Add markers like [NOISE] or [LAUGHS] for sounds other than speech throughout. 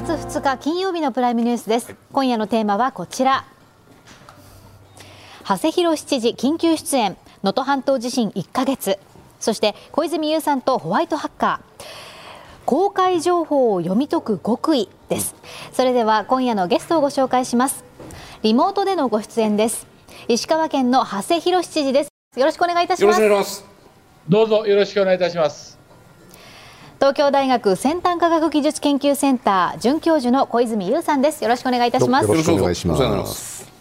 2月2日金曜日のプライムニュースです、今夜のテーマはこちら。長谷博七時緊急出演。能登半島地震1ヶ月。そして小泉悠さんとホワイトハッカー。公開情報を読み解く極意です。それでは今夜のゲストをご紹介します。リモートでのご出演です。石川県の長谷博七時です。よろしくお願いいたします。どうぞよろしくお願いいたします東京大学先端科学技術研究センター准教授の小泉優さんです。よろしくお願いいたします。よろしくお願いします。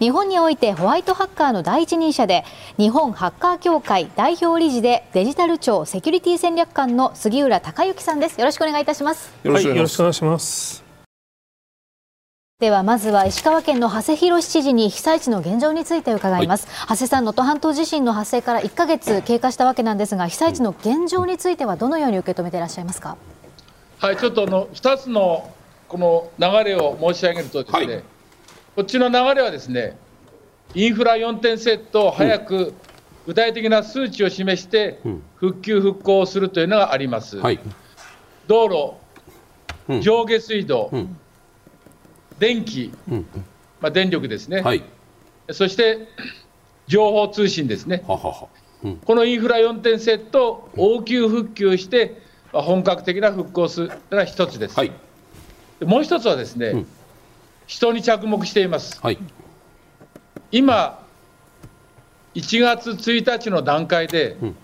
日本においてホワイトハッカーの第一人者で日本ハッカー協会代表理事でデジタル庁セキュリティ戦略官の杉浦隆之さんです。よろしくお願いいたします。よろしくお願いしますではまずは石川県の長谷博知事に被災地の現状について伺います、はい、長谷さん能登半島地震の発生から1か月経過したわけなんですが被災地の現状についてはどのように受け止めていらっしゃいますか？はいちょっとあの2つのこの流れを申し上げるとですね、はい、こっちの流れはですねインフラ4点セットを早く具体的な数値を示して復旧復興するというのがあります、はい、道路上下水道、うん電気、まあ、電力ですね、はい、そして情報通信ですね、ははは。うん、このインフラ4点セットを応急復旧して、まあ、本格的な復興するのが一つです、はい、もう一つはですね、うん、人に着目しています、はい、今1月1日の段階で、うん、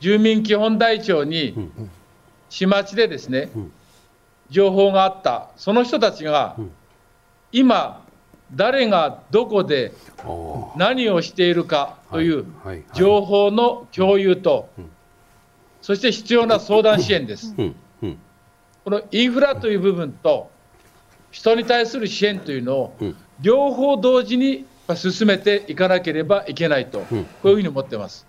住民基本台帳に市町でですね、情報があった、その人たちが、今、誰がどこで何をしているかという情報の共有と、そして必要な相談支援です。このインフラという部分と、人に対する支援というのを、両方同時に進めていかなければいけないと、こういうふうに思ってます。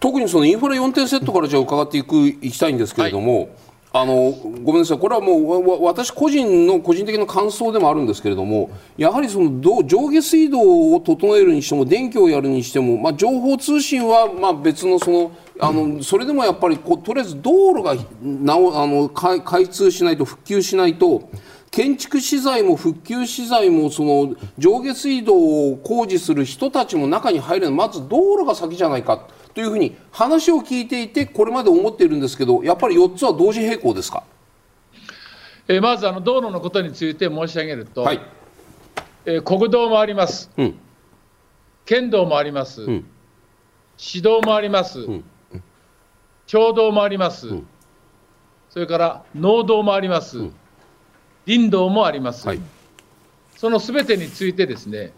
特にそのインフラ4点セットからじゃあ伺っていくいきたいんですけれども、はいあのごめんなさい、これはもう私個人の個人的な感想でもあるんですけれども、やはりその上下水道を整えるにしても、電気をやるにしても、まあ、情報通信はまあ別のそのあのそれでもやっぱりことりあえず道路がなおあの開通しないと、復旧しないと。建築資材も復旧資材もその上下水道を工事する人たちも中に入れないまず道路が先じゃないかというふうに話を聞いていてこれまで思っているんですけどやっぱり4つは同時並行ですか、えー、まずあの道路のことについて申し上げると、はい。えー、国道もあります、うん、県道もあります、うん、市道もあります、うん、町道もあります、それから農道もあります、林道もあります、はい、そのすべてについてですね、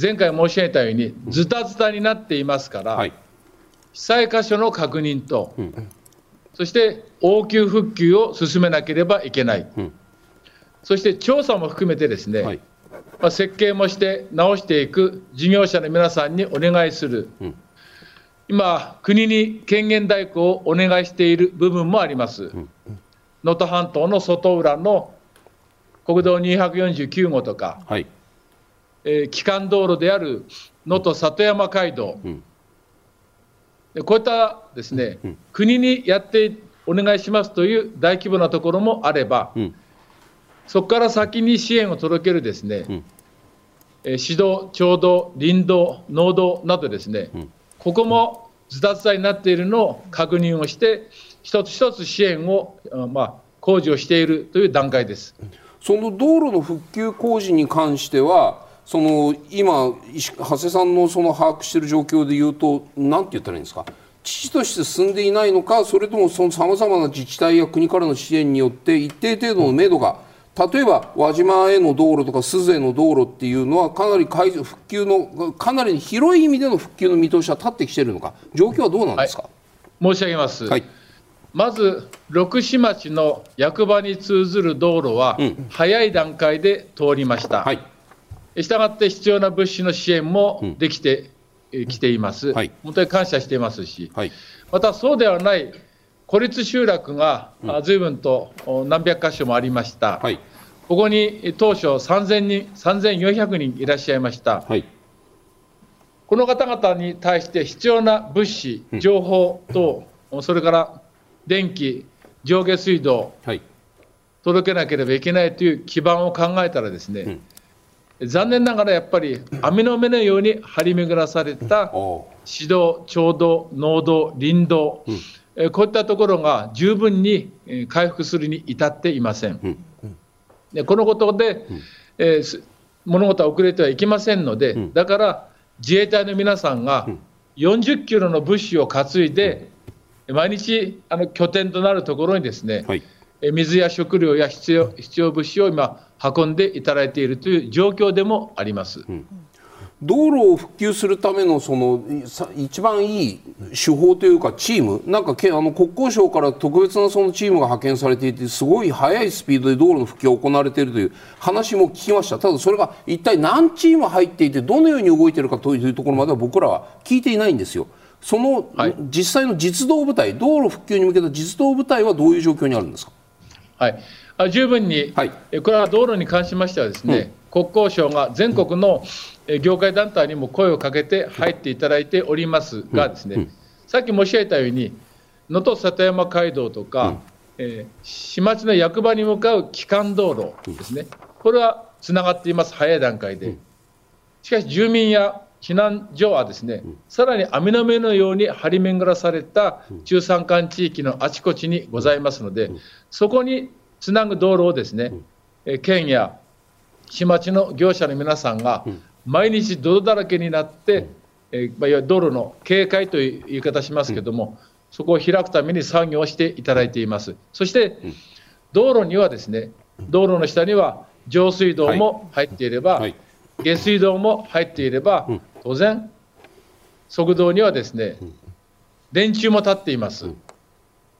前回申し上げたようにズタズタになっていますから、はい被災箇所の確認と、うん、そして応急復旧を進めなければいけない、うん、そして調査も含めてですね、はい、まあ、設計もして直していく事業者の皆さんにお願いする、うん、今、国に権限代行をお願いしている部分もあります。能登半島の外浦の国道249号とか、はい、えー、基幹道路である能登里山街道、うんこういったですね、うん、国にやってお願いしますという大規模なところもあれば、うん、そこから先に支援を届けるですね、うん、え指導、町道、林道、農道などですね、ここもずたずたになっているのを確認をして、一つ一つ支援を、まあ、工事をしているという段階です。その道路の復旧工事に関しては、その今、長谷さんのその把握している状況でいうと、なんて言ったらいいんですか、父として進んでいないのか、それともそのさまざまな自治体や国からの支援によって、一定程度の目処が、例えば輪島への道路とか鈴への道路っていうのは、かなり復旧の、かなり広い意味での復旧の見通しは立ってきているのか、状況はどうなんですか、はい、申し上げます。はい。まず六市町の役場に通ずる道路は、早い段階で通りました。はいしたがって必要な物資の支援もできてき、ています、はい、本当に感謝していますし、はい、またそうではない孤立集落がずいぶんと何百箇所もありました、はい、ここに当初3000人、3400人いらっしゃいました。この方々に対して必要な物資、情報等、うん、それから電気、上下水道、届けなければいけないという基盤を考えたらですね、うん、残念ながらやっぱり網の目のように張り巡らされた指導、調度、農道、林道、うん、こういったところが十分に回復するに至っていません。でこのことで、えー、物事は遅れてはいけませんので、だから自衛隊の皆さんが40キロの物資を担いで、毎日あの拠点となるところにですね、はい、水や食料や必要必要物資を今、運んでいただいているという状況でもあります。うん道路を復旧するためのその一番いい手法というかチームなんかあの国交省から特別なそのチームが派遣されていてすごい速いスピードで道路の復旧が行われているという話も聞きましたただそれが一体何チーム入っていてどのように動いているかというところまでは僕らは聞いていないんですよ。その、はい、実際の実動部隊道路復旧に向けた実動部隊はどういう状況にあるんですか？はいあ十分に、はい、これは道路に関しましてはですね、うん、国交省が全国の業界団体にも声をかけて入っていただいておりますがですね、うん。うん、さっき申し上げたように能登里山街道とか、えー、市町の役場に向かう基幹道路ですね、これはつながっています、早い段階で。しかし、住民や避難所はですね、さらに網の目のように張り巡らされた中山間地域のあちこちにございますので、そこにつなぐ道路をですね、県や市町の業者の皆さんが毎日泥だらけになって、えまあ、いわゆる道路の警戒という言い方しますけども、そこを開くために作業をしていただいています。そして、道路にはですね、道路の下には上水道も入っていれば、はい。はい下水道も入っていれば、当然、側道にはですね、電柱も立っています。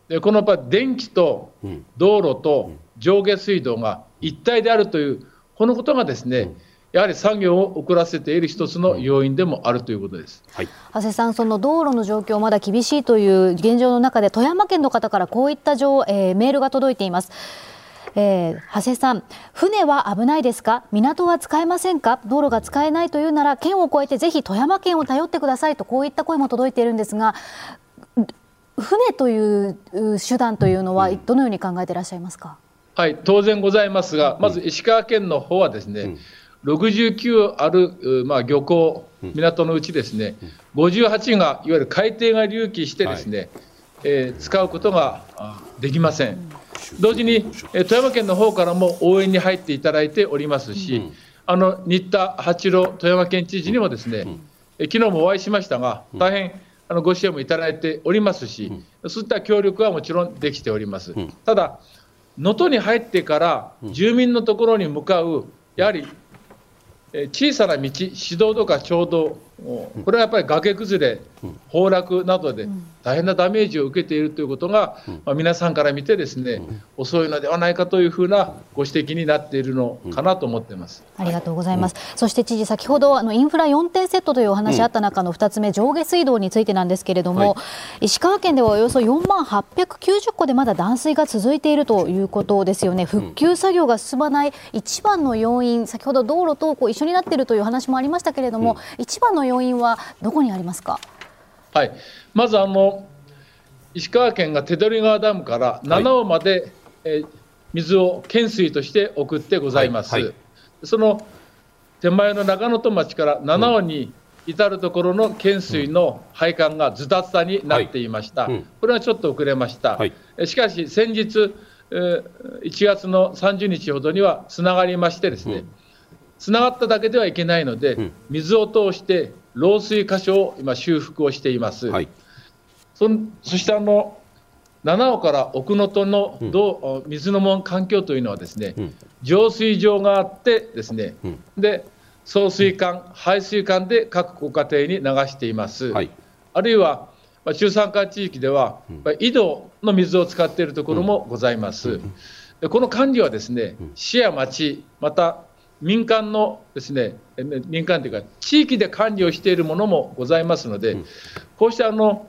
でこの場電気と道路と上下水道が一体であるという、このことがですね、やはり作業を遅らせている一つの要因でもあるということです、はい、長谷さん、その道路の状況、まだ厳しいという現状の中で、富山県の方からこういった情、えー、メールが届いています。えー、長谷さん、船は危ないですか、港は使えませんか、道路が使えないというなら、県を越えてぜひ富山県を頼ってくださいと、こういった声も届いているんですが、船という手段というのは、どのように考えていらっしゃいますか？はい、当然ございますが、まず石川県の方はですね、うん、69ある、まあ、漁港、港のうちですね、58がいわゆる海底が隆起してですね、はい、えー、使うことができません。同時に、え富山県の方からも応援に入っていただいておりますし、うん、あの新田八郎富山県知事にもですね、う昨日もお会いしましたが、大変あのご支援もいただいておりますし、うん、そういった協力はもちろんできております。ただ能登に入ってから住民のところに向かうやはり小さな道、市道とか町道、これはやっぱり崖崩れ、崩落などで大変なダメージを受けているということが、まあ、皆さんから見てですね、遅いのではないかというふうなご指摘になっているのかなと思っています。ありがとうございます、そして知事、先ほどあのインフラ4点セットというお話あった中の2つ目、上下水道についてなんですけれども、はい、石川県ではおよそ4万890戸でまだ断水が続いているということですよね、復旧作業が進まない一番の要因、先ほど道路とこう一緒になっているという話もありましたけれども、一番の要因はどこにありますか？はい、まずあの石川県が手取川ダムから七尾まで、はい、えー、水を懸水として送ってございます。はいはい、その手前の長野戸町から七尾に至るところの懸水の配管がズタズタになっていました、はい。うん、これはちょっと遅れました、しかし先日、えー、1月の30日ほどにはつながりましてですね、つ、う、な、ん、がっただけではいけないので、水を通して漏水箇所を今修復をしています。はい。そそしてあの七尾から奥能登のど、うん、水の門環境というのはですね、うん、浄水場があってですね、うん、で送水管、排水管で各ご家庭に流しています。はい、あるいは、まあ、中山間地域では、うん、井戸の水を使っているところもございます。でこの管理はですね、市や町、また民間のですね、民間というか、地域で管理をしているものもございますので、こうしたあの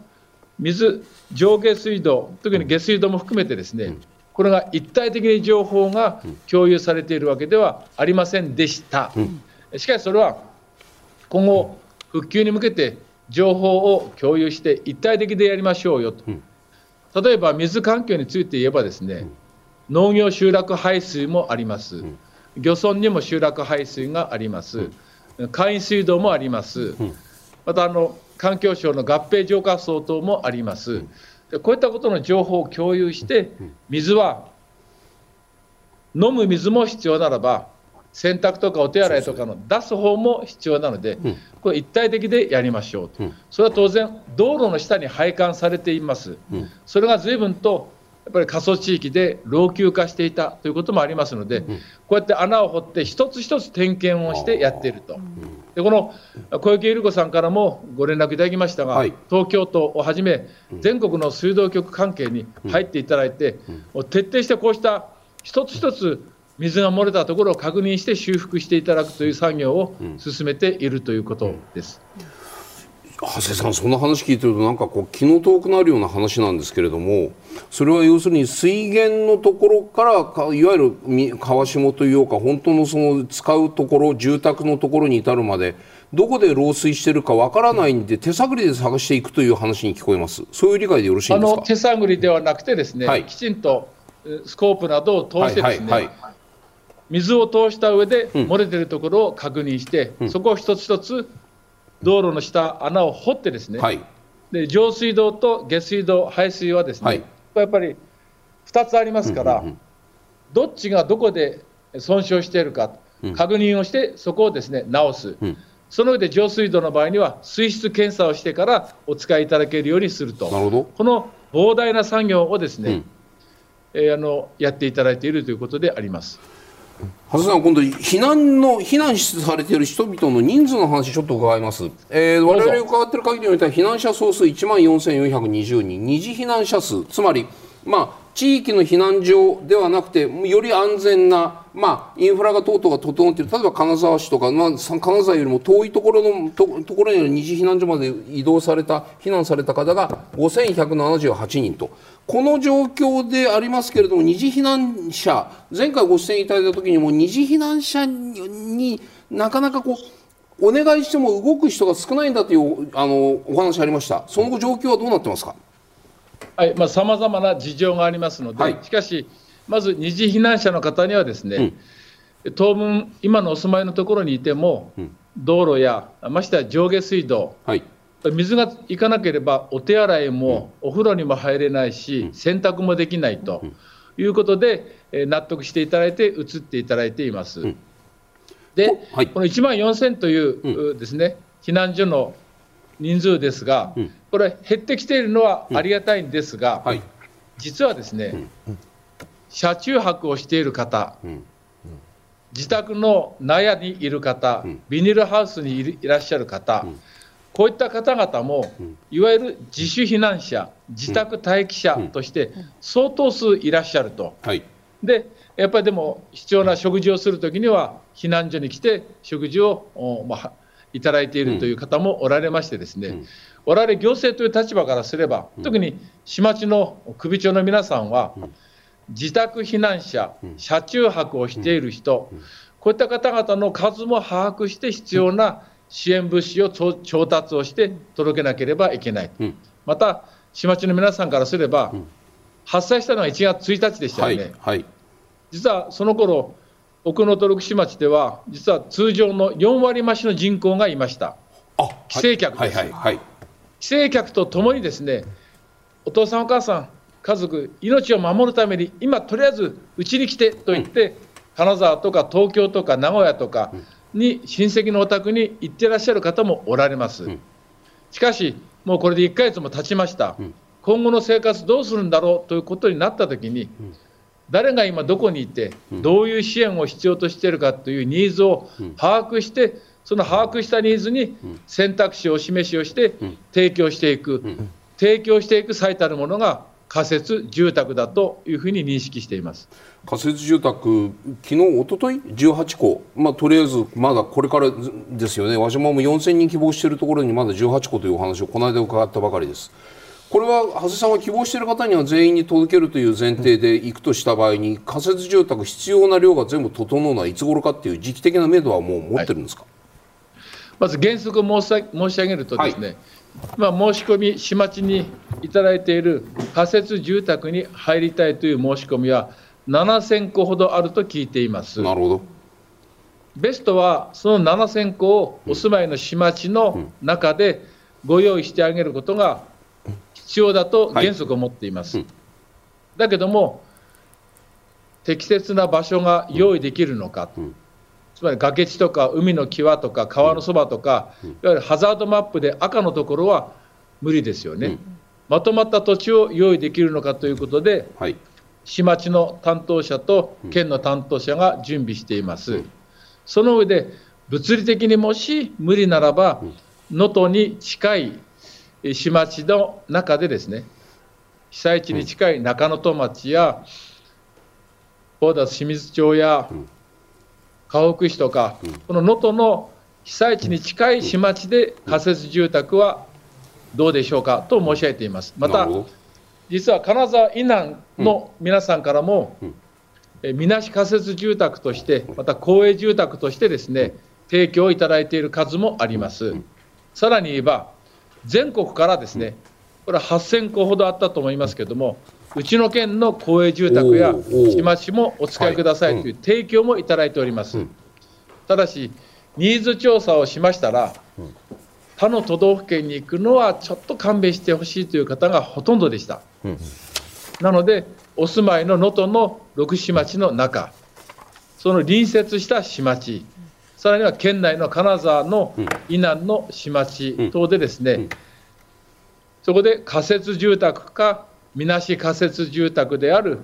水、上下水道、特に下水道も含めてですね、これが一体的に情報が共有されているわけではありませんでした。しかしそれは今後、復旧に向けて情報を共有して一体的でやりましょうよと。例えば水環境について言えばですね、農業集落排水もあります、漁村にも集落排水があります、簡易水道もあります、またあの環境省の合併浄化層等もあります、でこういったことの情報を共有して、水は飲む水も必要ならば、洗濯とかお手洗いとかの出す方も必要なので、これ一体的でやりましょうと、それは当然、道路の下に配管されています、それが随分とやっぱり過疎地域で老朽化していたということもありますので、こうやって穴を掘って一つ一つ点検をしてやっていると。でこの小池百合子さんからもご連絡いただきましたが、はい、東京都をはじめ、全国の水道局関係に入っていただいて、うん、徹底してこうした一つ一つ水が漏れたところを確認して修復していただくという作業を進めているということです。長谷さん、そんな話聞いてると、なんかこう気の遠くなるような話なんですけれども、それは要するに水源のところからか、いわゆる川下というか、本当のその使うところ、住宅のところに至るまで、どこで漏水してるかわからないんで、手探りで探していくという話に聞こえます、そういう理解でよろしいですか？手探りではなくて、ですね、はい、きちんとスコープなどを通してですね、はいはいはい、水を通した上で漏れてるところを確認して、うん、そこを一つ一つ道路の下、穴を掘ってですね、はい、で上水道と下水道、排水はですね、はい、やっぱり2つありますから、うんうんうん、どっちがどこで損傷しているか、確認をして、そこをですね直す、うん、その上で上水道の場合には、水質検査をしてからお使いいただけるようにすると、この膨大な作業をですね、うん、えー、あのやっていただいているということであります。長谷さん、今度、避難の、避難されている人々の人数の話、ちょっと伺います。えー、我々伺っている限りにおいては、避難者総数1万4420人、二次避難者数、つまり、まあ、地域の避難所ではなくて、より安全な、まあ、インフラが等々が整っている、例えば金沢市とか、まあ、金沢よりも遠いところのとところにある二次避難所まで移動された、避難された方が5178人と、この状況でありますけれども、二次避難者、前回ご出演いただいたときにも、二次避難者になかなかこう、お願いしても動く人が少ないんだというあのお話ありました、その後、状況はどうなってますか？はいまあ、さまざまな事情がありますので、はい、しかし、まず二次避難者の方にはですね、うん、当分、今のお住まいのところにいても、うん、道路や、ましては上下水道、はい、水がいかなければお手洗いもお風呂にも入れないし、洗濯もできないということで、え納得していただいて、移っていただいています。で、はい、この1万4000というですね、避難所の人数ですが、これ、減ってきているのはありがたいんですが、はい、実はですね、車中泊をしている方、自宅の納屋にいる方、ビニールハウスにいらっしゃる方、こういった方々も、いわゆる自主避難者、自宅待機者として相当数いらっしゃると。でやっぱりでも必要な食事をするときには避難所に来て食事を、まあ、いただいているという方もおられましてですね、うん、我々行政という立場からすれば、特に市町の首長の皆さんは、自宅避難者、車中泊をしている人、こういった方々の数も把握して必要な支援物資を調達をして届けなければいけない。また、市町の皆さんからすれば、発災したのが1月1日でしたよね。はい。はい、実はその頃奥能登福町では、実は通常の4割増しの人口がいました、帰省客です、はいはいはい、帰省客とともにですね、お父さん、お母さん、家族、命を守るために、今、とりあえずうちに来てと言って、うん、金沢とか東京とか名古屋とかに、親戚のお宅に行ってらっしゃる方もおられます。うん、しかし、もうこれで1ヶ月も経ちました、うん、今後の生活どうするんだろうということになったときに、誰が今どこにいて、どういう支援を必要としているかというニーズを把握して、その把握したニーズに選択肢を示しをして提供していく、提供していく最たるものが仮設住宅だというふうに認識しています。仮設住宅、昨日一昨日？18戸、まあ、とりあえずまだこれからですよね、輪島も4000人希望しているところにまだ18戸というお話をこの間伺ったばかりです。これは長谷さんは希望している方には全員に届けるという前提でいくとした場合に仮設住宅必要な量が全部整うのはいつ頃かっていう時期的な目処はもう持ってるんですか、はい、まず原則申し申し上げるとですね、はい、まあ、申し込み市町にいただいている仮設住宅に入りたいという申し込みは7000戸ほどあると聞いています。なるほど。ベストはその7000戸をお住まいの市町の中でご用意してあげることが必要だと原則を持っています、はい、だけども適切な場所が用意できるのか、うん、つまり崖地とか海の際とか川のそばとか、うん、いわゆるハザードマップで赤のところは無理ですよね、うん、まとまった土地を用意できるのかということで、はい、市町の担当者と県の担当者が準備しています。その上で物理的にもし無理ならば能登に近い市町の中でですね被災地に近い中能登町や大田清水町や河北市とか、この能登の被災地に近い市町で仮設住宅はどうでしょうかと申し上げています。また実は金沢以南の皆さんからも、みなし仮設住宅として、また公営住宅としてですね提供いただいている数もあります。さらに言えば、全国からですねこれは8000戸ほどあったと思いますけれども、うちの県の公営住宅や市町もお使いくださいという提供もいただいております。ただし、ニーズ調査をしましたら、他の都道府県に行くのはちょっと勘弁してほしいという方がほとんどでした。なので、お住まいの能登の六市町の中、その隣接した市町、さらには県内の金沢の以南の市町等でですね、そこで仮設住宅かみなし仮設住宅である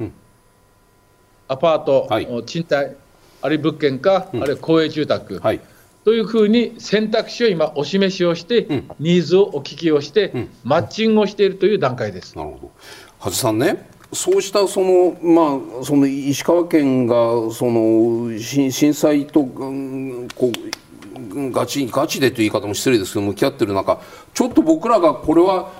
アパート、はい、賃貸、あるいは物件か、うん、あるいは公営住宅、はい、というふうに選択肢を今、お示しをして、うん、ニーズをお聞きをして、うん、マッチングをしているという段階です。なるほど。羽さんねそうしたその、まあ、その石川県がその震災と、こうガチガチでという言い方も失礼ですけど向き合ってる中ちょっと僕らがこれは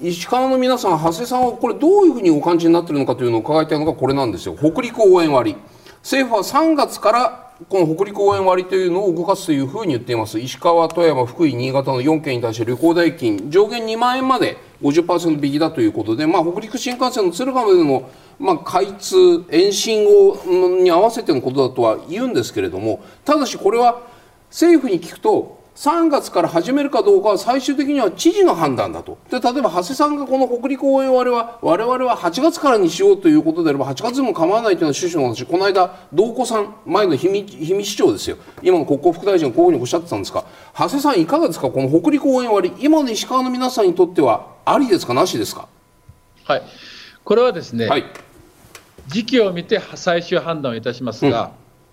石川の皆さん、長谷さんはこれどういうふうにお感じになっているのかというのを伺いたいのがこれなんですよ。北陸応援割。政府は3月からこの北陸応援割というのを動かすというふうに言っています。石川、富山、福井、新潟の4県に対して旅行代金上限2万円まで50%引きだということで、まあ、北陸新幹線の敦賀までの、まあ、開通、延伸をに合わせてのことだとは言うんですけれども、ただしこれは政府に聞くと、3月から始めるかどうかは最終的には知事の判断だと。で、例えば、長谷さんがこの北陸応援割は、我々は8月からにしようということであれば、8月でも構わないというのは趣旨の話、この間、道子さん、前の氷見市長ですよ。今の国交副大臣がこういうふうにおっしゃってたんですが、長谷さんいかがですかこの北陸応援割、今の石川の皆さんにとっては、ありですかなしですかはい。これはですね、はい、時期を見て最終判断をいたしますが、うん、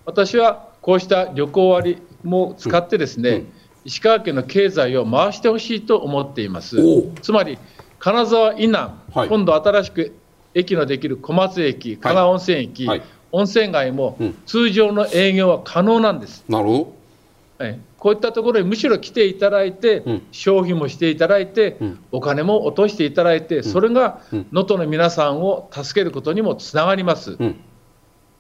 私はこうした旅行割も使ってですね、うんうん石川県の経済を回してほしいと思っています。つまり金沢以南、はい、今度新しく駅のできる小松駅、加賀温泉駅、はい。はい、温泉街も通常の営業は可能なんです。なるほど。こういったところにむしろ来ていただいて、うん、消費もしていただいて、うん、お金も落としていただいて、それが能登の皆さんを助けることにもつながります。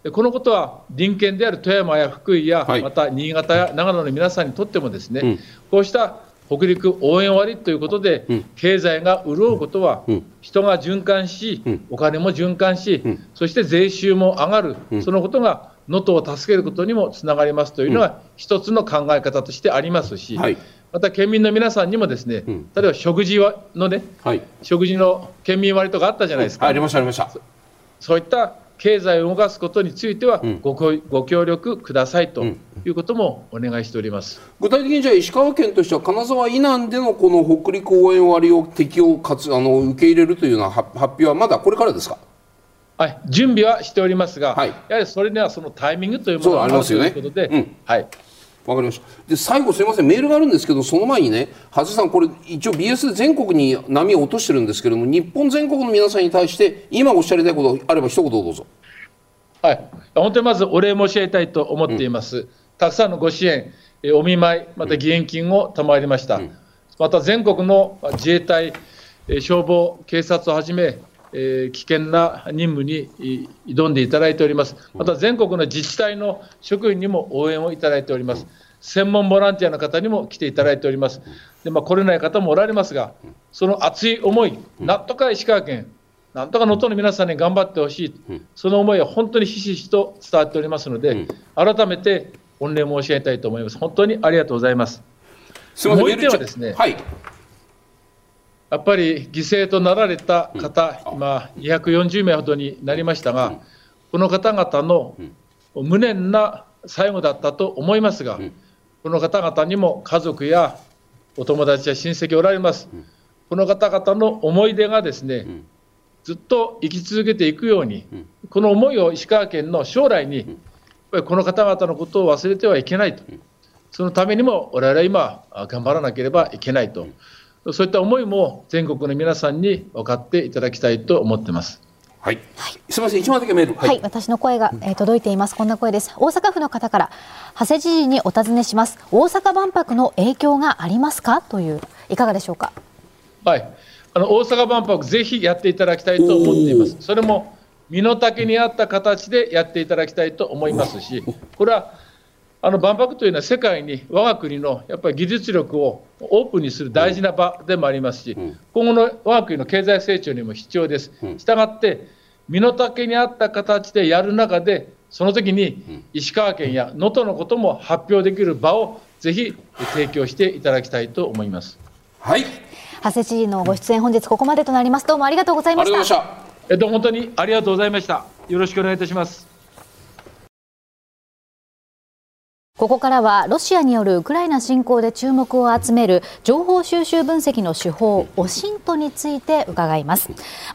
うんこのことは隣県である富山や福井や、また新潟や長野の皆さんにとってもですね、うん、こうした北陸応援割ということで、うん、経済が潤うことは、うん、人が循環し、お金も循環し、そして税収も上がる、そのことが能登を助けることにもつながりますというのが、一つの考え方としてありますし、はい、また県民の皆さんにもですね、例えば食事のね、はい、食事の県民割とかあったじゃないですか。ありましたありました。そういった経済を動かすことについてはご,、ご協力くださいということもお願いしております。具体的にじゃあ石川県としては金沢以南でのこの北陸応援割を適用かつあの受け入れるというような発表はまだこれからですか？はい、準備はしておりますが、はい、やはりそれにはそのタイミングというものがあるということで、ねうん、はい、わかりましたで最後、すみません、メールがあるんですけど、その前にね、長谷さん、これ、一応、BS で全国に波を落としてるんですけども、日本全国の皆さんに対して、今おっしゃりたいことあれば、一言どうぞ。はい、本当にまずお礼申し上げたいと思っています。うん、たくさんのご支援、お見舞い、また義援金を賜りました。うん、また全国の自衛隊、消防、警察をはじめ、え危険な任務に挑んでいただいております。また全国の自治体の職員にも応援をいただいております。専門ボランティアの方にも来ていただいております。でまあ、来れない方もおられますが、その熱い思い、なんとか石川県、なんとか能登の皆さんに頑張ってほしい、うん、その思いは本当にひしひしと伝わっておりますので、うん、改めて御礼申し上げたいと思います。本当にありがとうございます。すみません、もう一点はですね、はい、やっぱり犠牲となられた方、うん、今、240名ほどになりましたが、この方々の無念な最後だったと思いますが、この方々にも家族やお友達や親戚おられます。この方々の思い出がですね、ずっと生き続けていくように、この思いを石川県の将来に、この方々のことを忘れてはいけないと、そのためにも我々は今、頑張らなければいけないと、そういった思いも全国の皆さんに分かっていただきたいと思ってます。はい、はい、すみません、一枚だけメール、はい、はい、私の声が、えー、届いています。こんな声です。大阪府の方から、長谷知事にお尋ねします。大阪万博の影響がありますか？という、いかがでしょうか？はい、あの大阪万博、ぜひやっていただきたいと思っています。それも身の丈に合った形でやっていただきたいと思いますし、これはあの万博というのは世界に我が国のやっぱり技術力をオープンにする大事な場でもありますし、今後の我が国の経済成長にも必要です。したがって身の丈に合った形でやる中でその時に石川県や能登のことも発表できる場をぜひ提供していただきたいと思います。はい。長谷知事のご出演本日ここまでとなりますどうもありがとうございましたえっと本当にありがとうございましたよろしくお願いいたしますここからはロシアによるウクライナ侵攻で注目を集める情報収集分析の手法オシントについて伺います。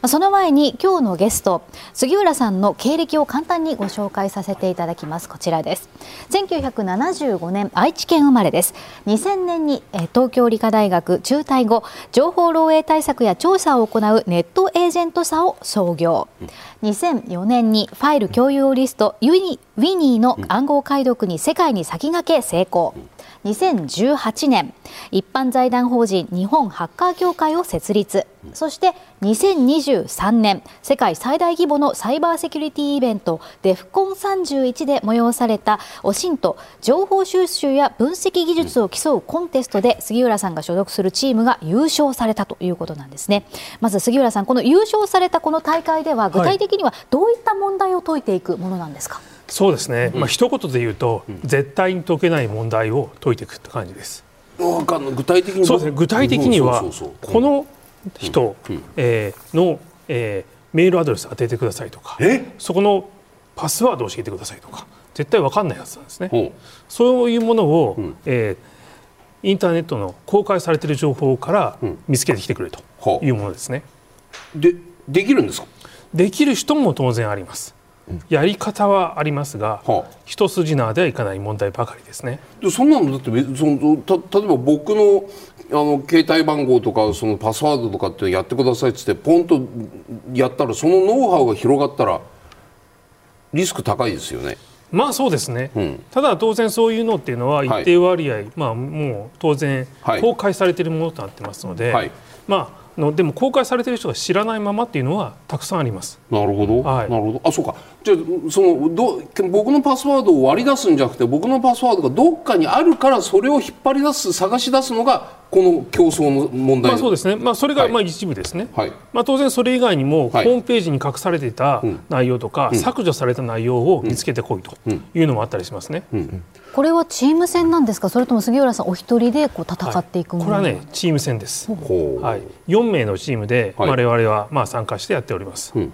その前に今日のゲスト杉浦さんの経歴を簡単にご紹介させていただきます。こちらです。1975年愛知県生まれです。2000年に東京理科大学中退後情報漏洩対策や調査を行うネットエージェント社を創業。2004年にファイル共有リストユニウィニーの暗号解読に世界に先駆け成功。2018年。一般財団法人日本ハッカー協会を設立。そして2023年世界最大規模のサイバーセキュリティイベントデフコン31で催されたオシント情報収集や分析技術を競うコンテストで杉浦さんが所属するチームが優勝されたということなんですね。まず杉浦さんこの優勝されたこの大会では具体的にはどういった問題を解いていくものなんですか、はいそうですね、まあ一言で言うと、絶対に解けない問題を解いていくって感じです。具体的にそうですね。具体的にはこの人、えー、の、えー、メールアドレス当ててくださいとかそこのパスワードを教えてくださいとか絶対分かんないやつなんですね。そういうものを、うん、えー、インターネットの公開されている情報から見つけてきてくれというものですね。でできるんですか？できる人も当然あります。やり方はありますが、はあ、一筋縄ではいかない問題ばかりですね。でそんなのだってそのた例えば僕のあの携帯番号とかそのパスワードとかってやってくださいっつってポンとやったらそのノウハウが広がったらリスク高いですよね。まあそうですね、うん、ただ当然そういうのっていうのは一定割合、はい、まあもう当然公開されているものとなってますので、はい、まあのでも公開されている人が知らないままっていうのはたくさんあります。なるほど。はい、なるほど。あ、そうか。じゃあそのど僕のパスワードを割り出すんじゃなくて僕のパスワードがどっかにあるからそれを引っ張り出す探し出すのがこの競争の問題。まあそうですね。まあそれがまあ一部ですね。はい。まあ当然それ以外にもホームページに隠されていた内容とか、削除された内容を見つけてこいというのもあったりしますね。うん、うん。これはチーム戦なんですか？それとも杉浦さんお一人でこう戦っていくもの、はい、これはねチーム戦です、はい、4名のチームで我々はまあ参加してやっております、うん、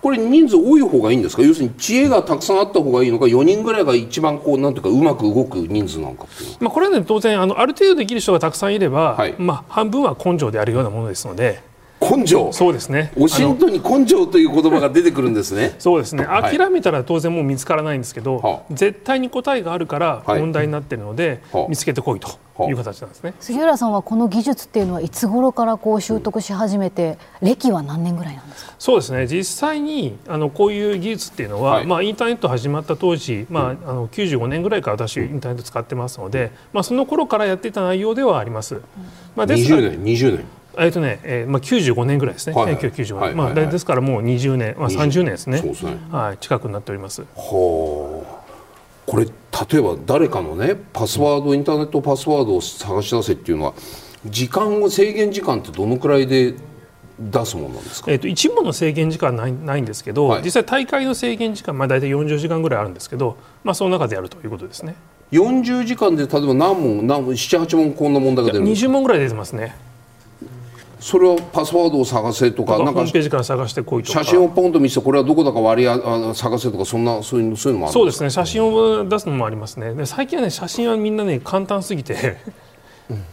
これ人数多い方がいいんですか？要するに知恵がたくさんあった方がいいのか4人ぐらいが一番こうなんていうかうまく動く人数なのかまあこれはね当然あのある程度できる人がたくさんいれば、はい、まあ半分は根性であるようなものですので根性。そうですね。おしんとに根性という言葉が出てくるんですね。そうですね。諦めたら当然もう見つからないんですけど、はい、絶対に答えがあるから問題になっているので、はい、見つけてこいという形なんですね。杉浦さんはこの技術っていうのはいつ頃からこう習得し始めて、うん、歴は何年ぐらいなんですか？そうですね。実際にあのこういう技術っていうのは、はい、まあ、インターネット始まった当時、まあ、あの95年ぐらいから私インターネット使ってますので、まあ、その頃からやっていた内容ではあります。まあ、です20年20年えっとね、えー、まあ95年ぐらいですね。はい、1995年、はい、まあですからもう20年、まあ30年。ですね。すね。はい、近くになっております。はあ。これ例えば誰かのねパスワード、インターネットパスワードを探し出せっていうのは時間を制限時間ってどのくらいで出すものなんですか、えーと、一部の制限時間はないないんですけど、はい、実際大会の制限時間、まあ、大体40時間ぐらいあるんですけど、まあ、その中でやるということですね。40時間で例えば何問何問78問こんな問題が出るんですか？20問ぐらい出てますねそれはパスワードを探せとかなんかホームページから探してこいとか。写真をポンと見せてこれはどこだか割りあ探せとかそんなそういうそういうのもあるそうですね。写真を出すのもありますね。で最近はね写真はみんなね簡単すぎて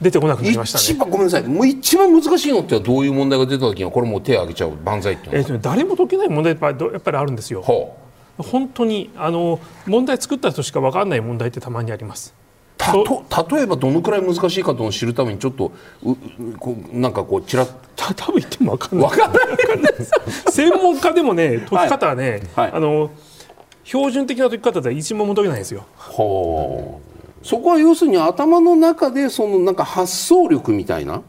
出てこなくなりましたね。一番ごめんなさい。もう一番難しいのってどういう問題が出た時にはこれもう手を挙げちゃう万歳っていうえー、誰も解けない問題やっぱりやっぱりあるんですよ、はあ、本当にあの問題作った人しか分かんない問題ってたまにあります例えばどのくらい難しいかとを知るためにちょっとうこうなんかこうちらっと多分言っても分かんない。分かんない。専門家でもね解き方はね、はい。はい、あの標準的な解き方では一問も解けないんですよ。はあそこは要するに頭の中でそのなんか発想力みたいな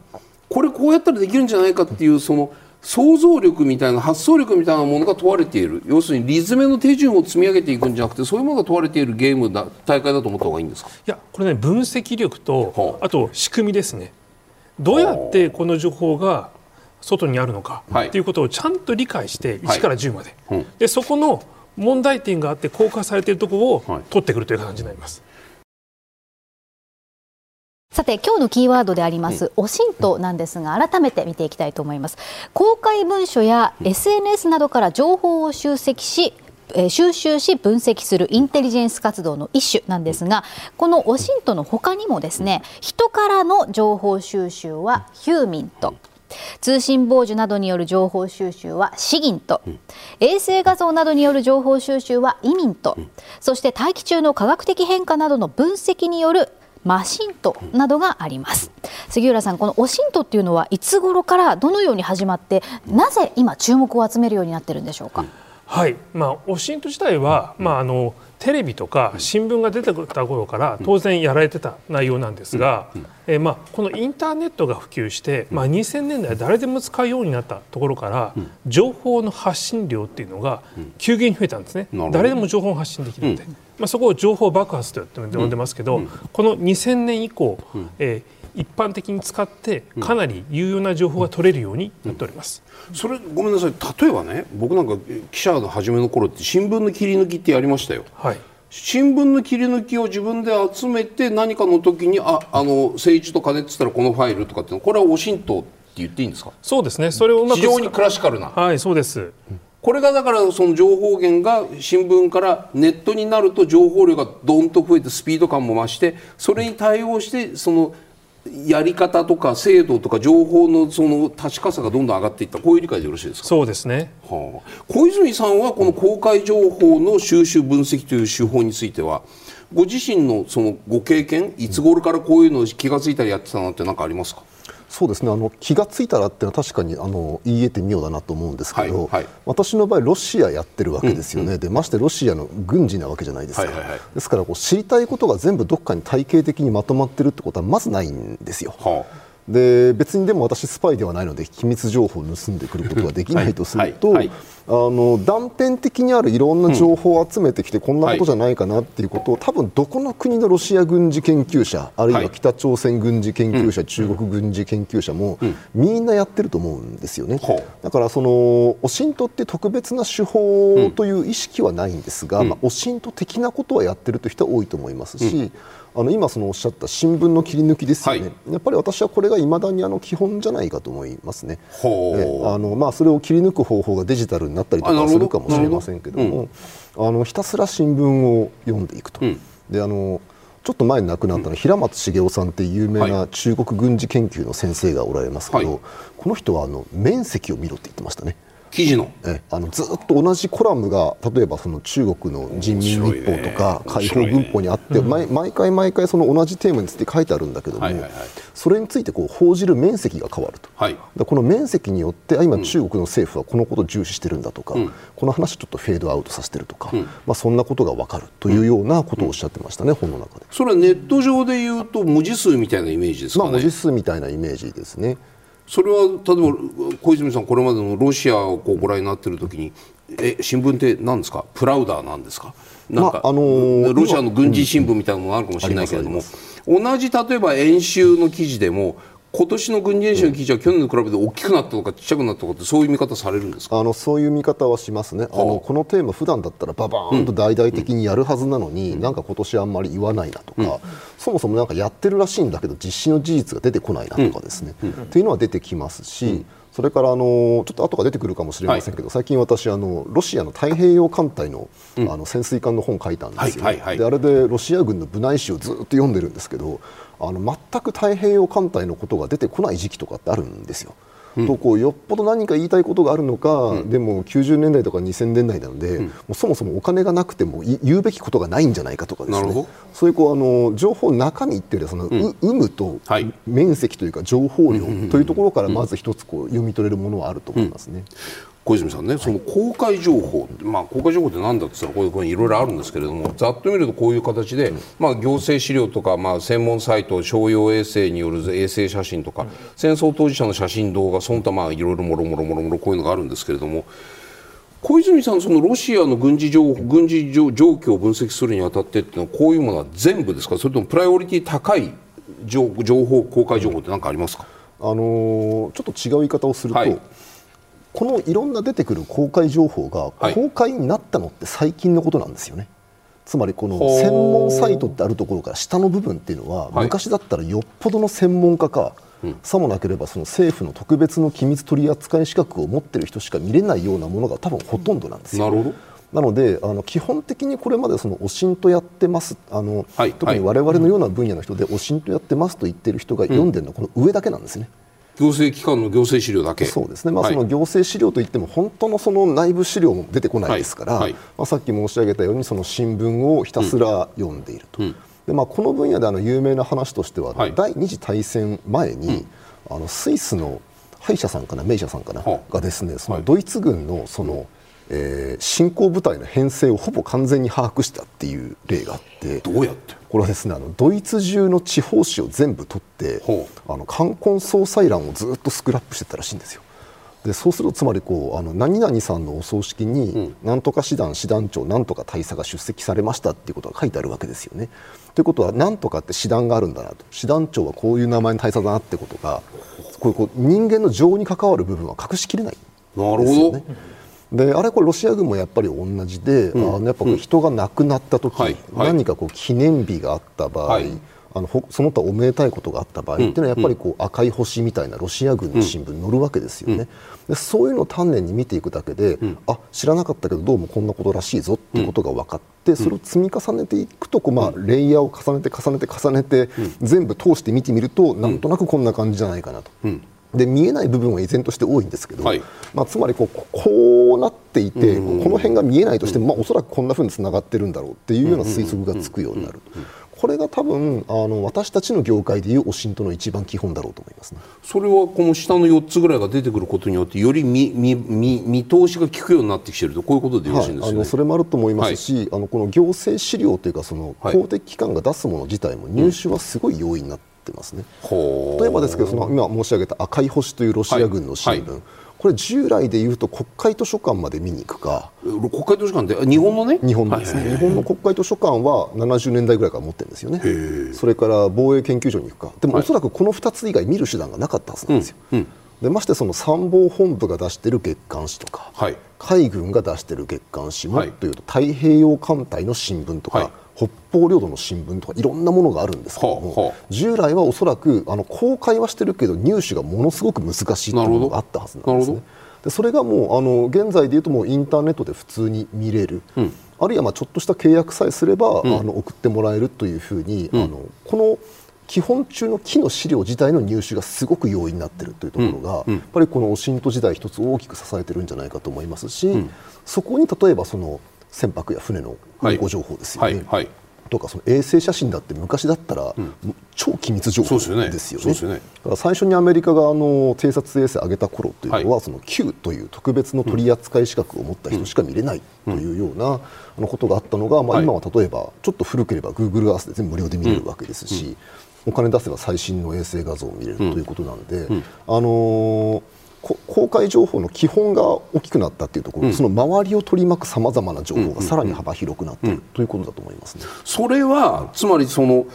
これこうやったらできるんじゃないかっていうその想像力みたいな発想力みたいなものが問われている。要するにリズムの手順を積み上げていくんじゃなくてそういうものが問われているゲームだ大会だと思った方がいいんですか？いやこれね分析力と、あと仕組みですね。どうやってこの情報が外にあるのかっていうことをちゃんと理解して1から10まで。はいうん、でそこの問題点があって公開されているところを取ってくるという感じになります。さて今日のキーワードであります、オシントなんですが改めて見ていきたいと思います。公開文書や SNS などから情報を集積し収集し分析するインテリジェンス活動の一種なんですがこのオシントの他にもですね人からの情報収集はヒューミント通信傍受などによる情報収集はシギント、衛星画像などによる情報収集はイミント、そして大気中の科学的変化などの分析によるマシントなどがあります。杉浦さんこのオシントっていうのはいつ頃からどのように始まってなぜ今注目を集めるようになってるんでしょうか、はい、まあ、オシント自体は、まあ、あのテレビとか新聞が出てきた頃から当然やられてた内容なんですが、えー、まあ、このインターネットが普及して、まあ、2000年代誰でも使うようになったところから情報の発信量っていうのが急激に増えたんですね、誰でも情報を発信できるので、まあ、そこを情報爆発と呼んでますけど、この2000年以降、えー一般的に使ってかなり有用な情報が取れるようになっております、うん、それごめんなさい。例えばね僕なんか記者の初めの頃って新聞の切り抜きってやりましたよ、はい、新聞の切り抜きを自分で集めて何かの時にああの政治と金って言ったらこのファイルとかってこれはオシントって言っていいんですか？そうですね。それを非常にクラシカルな。はいそうです、これがだからその情報源が新聞からネットになると情報量がどんと増えてスピード感も増してそれに対応してそのやり方とか制度とか情報のその確かさがどんどん上がっていった。こういう理解でよろしいですか？そうですね、はあ、小泉さんはこの公開情報の収集分析という手法についてはご自身のそのご経験いつ頃からこういうのを気が付いたりやってたなって何かありますか？そうですね。あの気が付いたらっていうのは確かにあの言い得てみようだなと思うんですけど、はいはい、私の場合ロシアやってるわけですよね、うんうん、でましてロシアの軍事なわけじゃないですか、はいはいはい、ですからこう知りたいことが全部どっかに体系的にまとまってるってことはまずないんですよ。はあで別にでも私スパイではないので機密情報を盗んでくることができないとすると、はいはい、あの断片的にあるいろんな情報を集めてきて、こんなことじゃないかなっていうことを多分どこの国のロシア軍事研究者あるいは北朝鮮軍事研究者、中国軍事研究者も、みんなやってると思うんですよね。だからそのオシントって特別な手法という意識はないんですが、まあ、オシント的なことはやってるという人は多いと思いますし、あの今そのおっしゃった新聞の切り抜きですよね、はい、やっぱり私はこれがいまだにあの基本じゃないかと思いますね。あのまあ、それを切り抜く方法がデジタルになったりとかするかもしれませんけども、うん、あのひたすら新聞を読んでいくと。うん、であのちょっと前に亡くなったの平松茂雄さんっていう有名な中国軍事研究の先生がおられますけど、はい、この人はあの面積を見ろって言ってましたね。記事の。えあのずっと同じコラムが例えばその中国の人民日報とか解放軍法にあって、毎毎回毎回その同じテーマについて書いてあるんだけども、それについてこう報じる面積が変わると、はい、この面積によって今中国の政府はこのことを重視してるんだとか、うん、この話をちょっとフェードアウトさせてるとか、うん、まあ、そんなことが分かるというようなことをおっしゃってましたね、本の中で。それはネット上でいうと文字数みたいなイメージですかね、まあ、文字数みたいなイメージですね。それは例えば小泉さんこれまでのロシアをこうご覧になっている時にえ新聞って何ですか？プラウダーなんですか？なんか、まあのー、ロシアの軍事新聞みたいなのがあるかもしれないけれども、同じ例えば演習の記事でも今年の軍事演習の記事は去年に比べて大きくなったとかちっちゃくなったとかってそういう見方されるんですか？あのそういう見方はしますね、あのこのテーマ普段だったらババーンと大々的にやるはずなのに、うん、なんか今年あんまり言わないなとか、うん、そもそもなんかやってるらしいんだけど実施の事実が出てこないなとかですね、うん、っていうのは出てきますし、それからあのちょっと後が出てくるかもしれませんけど、はい、最近私あのロシアの太平洋艦隊の,、あの潜水艦の本を書いたんですよ、であれでロシア軍の部内史をずっと読んでるんですけどあの全く太平洋艦隊のことが出てこない時期とかってあるんですよ。うん、とこうよっぽど何か言いたいことがあるのか、うん、でも90年代とか2000年代なので、うん、もうそもそもお金がなくても言うべきことがないんじゃないかとかですね。そういうこうあの情報中身っていうよりはその、有無と面積というか情報量というところからまず一つこう読み取れるものはあると思いますね。小泉さんね、その公開情報、まあ、公開情報って何だって言ったらこういういろいろあるんですけれどもざっと見るとこういう形で、まあ、行政資料とか、まあ、専門サイト商用衛星による衛星写真とか、戦争当事者の写真動画その他まあいろいろもろもろもろもろこういうのがあるんですけれども小泉さん、そのロシアの軍事情軍事状況を分析するにあたってっていうのはこういうものは全部ですかそれともプライオリティ高い情報公開情報って何かありますか、あのー、ちょっと違う言い方をすると、はいこのいろんな出てくる公開情報が公開になったのって最近のことなんですよね。つまりこの専門サイトってあるところから下の部分っていうのは昔だったらよっぽどの専門家か、さもなければその政府の特別の機密取扱資格を持っている人しか見れないようなものが多分ほとんどなんですよ。なるほどなのであの基本的にこれまでそのおしんとやってますあの、はい、特に我々のような分野の人でおしんとやってますと言ってる人が読んでるのはこの上だけなんですね。行政機関の行政資料だけ。そうですね、まあ、その行政資料といっても、本当のその内部資料も出てこないですから、はい。はい、まあ、さっき申し上げたように、その新聞をひたすら読んでいると、うん、でまあ、この分野であの有名な話としては、はい、第二次大戦前に、うん、あのスイスの歯医者さんかな、名医者さんかな、がですね、そのドイツ軍のその、えー、侵攻部隊の編成をほぼ完全に把握したっていう例があって。どうやって？これはですねあのドイツ中の地方紙を全部取ってあの冠婚葬祭欄をずっとスクラップしてたらしいんですよ。でそうするとつまりこうあの何々さんのお葬式に、うん、なんとか師団師団長なんとか大佐が出席されましたっていうことが書いてあるわけですよね。ということはなんとかって師団があるんだなと師団長はこういう名前の大佐だなってことがこうこう人間の情に関わる部分は隠しきれないんですよね。なるほどであれこれロシア軍もやっぱり同じで、うん、あのやっぱ人が亡くなった時、うん何かこう記念日があった場合、はい、あのその他おめでたいことがあった場合っていうのはやっぱりこう赤い星みたいなロシア軍の新聞に載るわけですよね。でそういうのを丹念に見ていくだけで、うん、あ知らなかったけどどうもこんなことらしいぞっていうことが分かって、それを積み重ねていくとこう、まあ、レイヤーを重ねて重ねて重ねて、全部通して見てみるとなんとなくこんな感じじゃないかなと。で見えない部分は依然として多いんですけど、はい、まあ、つまりこうこうなっていて、この辺が見えないとしても、まあ、おそらくこんなふうにつながってるんだろうっていうような推測がつくようになる。これが多分あの私たちの業界でいうオシントの一番基本だろうと思います、ね、それはこの下の4つぐらいが出てくることによってより見見見見通しが効くようになってきているとこういうことでよろしいんです、ね。はい、あのそれもあると思いますし、はい、あのこの行政資料というかその公的機関が出すもの自体も入手はすごい容易になってってますね。例えばですけどその今申し上げた赤い星というロシア軍の新聞、はい。はい、これ従来でいうと国会図書館まで見に行くか。国会図書館って日本のね？日本のですね、日本の国会図書館は70年代ぐらいから持ってるんですよね。それから防衛研究所に行くか。でもおそらくこの2つ以外見る手段がなかったはずなんですよ、うんうん。でましてその参謀本部が出している月刊誌とか、はい、海軍が出している月刊誌も、はい、というと太平洋艦隊の新聞とか、はい、北方領土の新聞とかいろんなものがあるんですけども、はあはあ、従来はおそらくあの公開はしてるけど入手がものすごく難しいというものがあったはずなんですね。でそれがもうあの現在でいうともうインターネットで普通に見れる、うん、あるいはまあちょっとした契約さえすれば、うん、あの送ってもらえるというふうに、うん、あのこの基本中の木の資料自体の入手がすごく容易になっているというところが、やっぱりこのオシント時代一つ大きく支えてるんじゃないかと思いますし、そこに例えばその船舶や船の運航情報ですよね、はいはい。とかその衛星写真だって昔だったら、超機密情報ですよね。最初にアメリカがあの偵察衛星を上げた頃というのは、はい、その Q という特別の取扱資格を持った人しか見れないというような、あのことがあったのが、まあ、今は例えばちょっと古ければ Google Earth で全部無料で見れるわけですし、お金出せば最新の衛星画像を見れるということなんで、あのー公開情報の基本が大きくなったというところ、うん、その周りを取り巻くさまざまな情報がさらに幅広くなっている、ということだと思います、ね、それはつまりその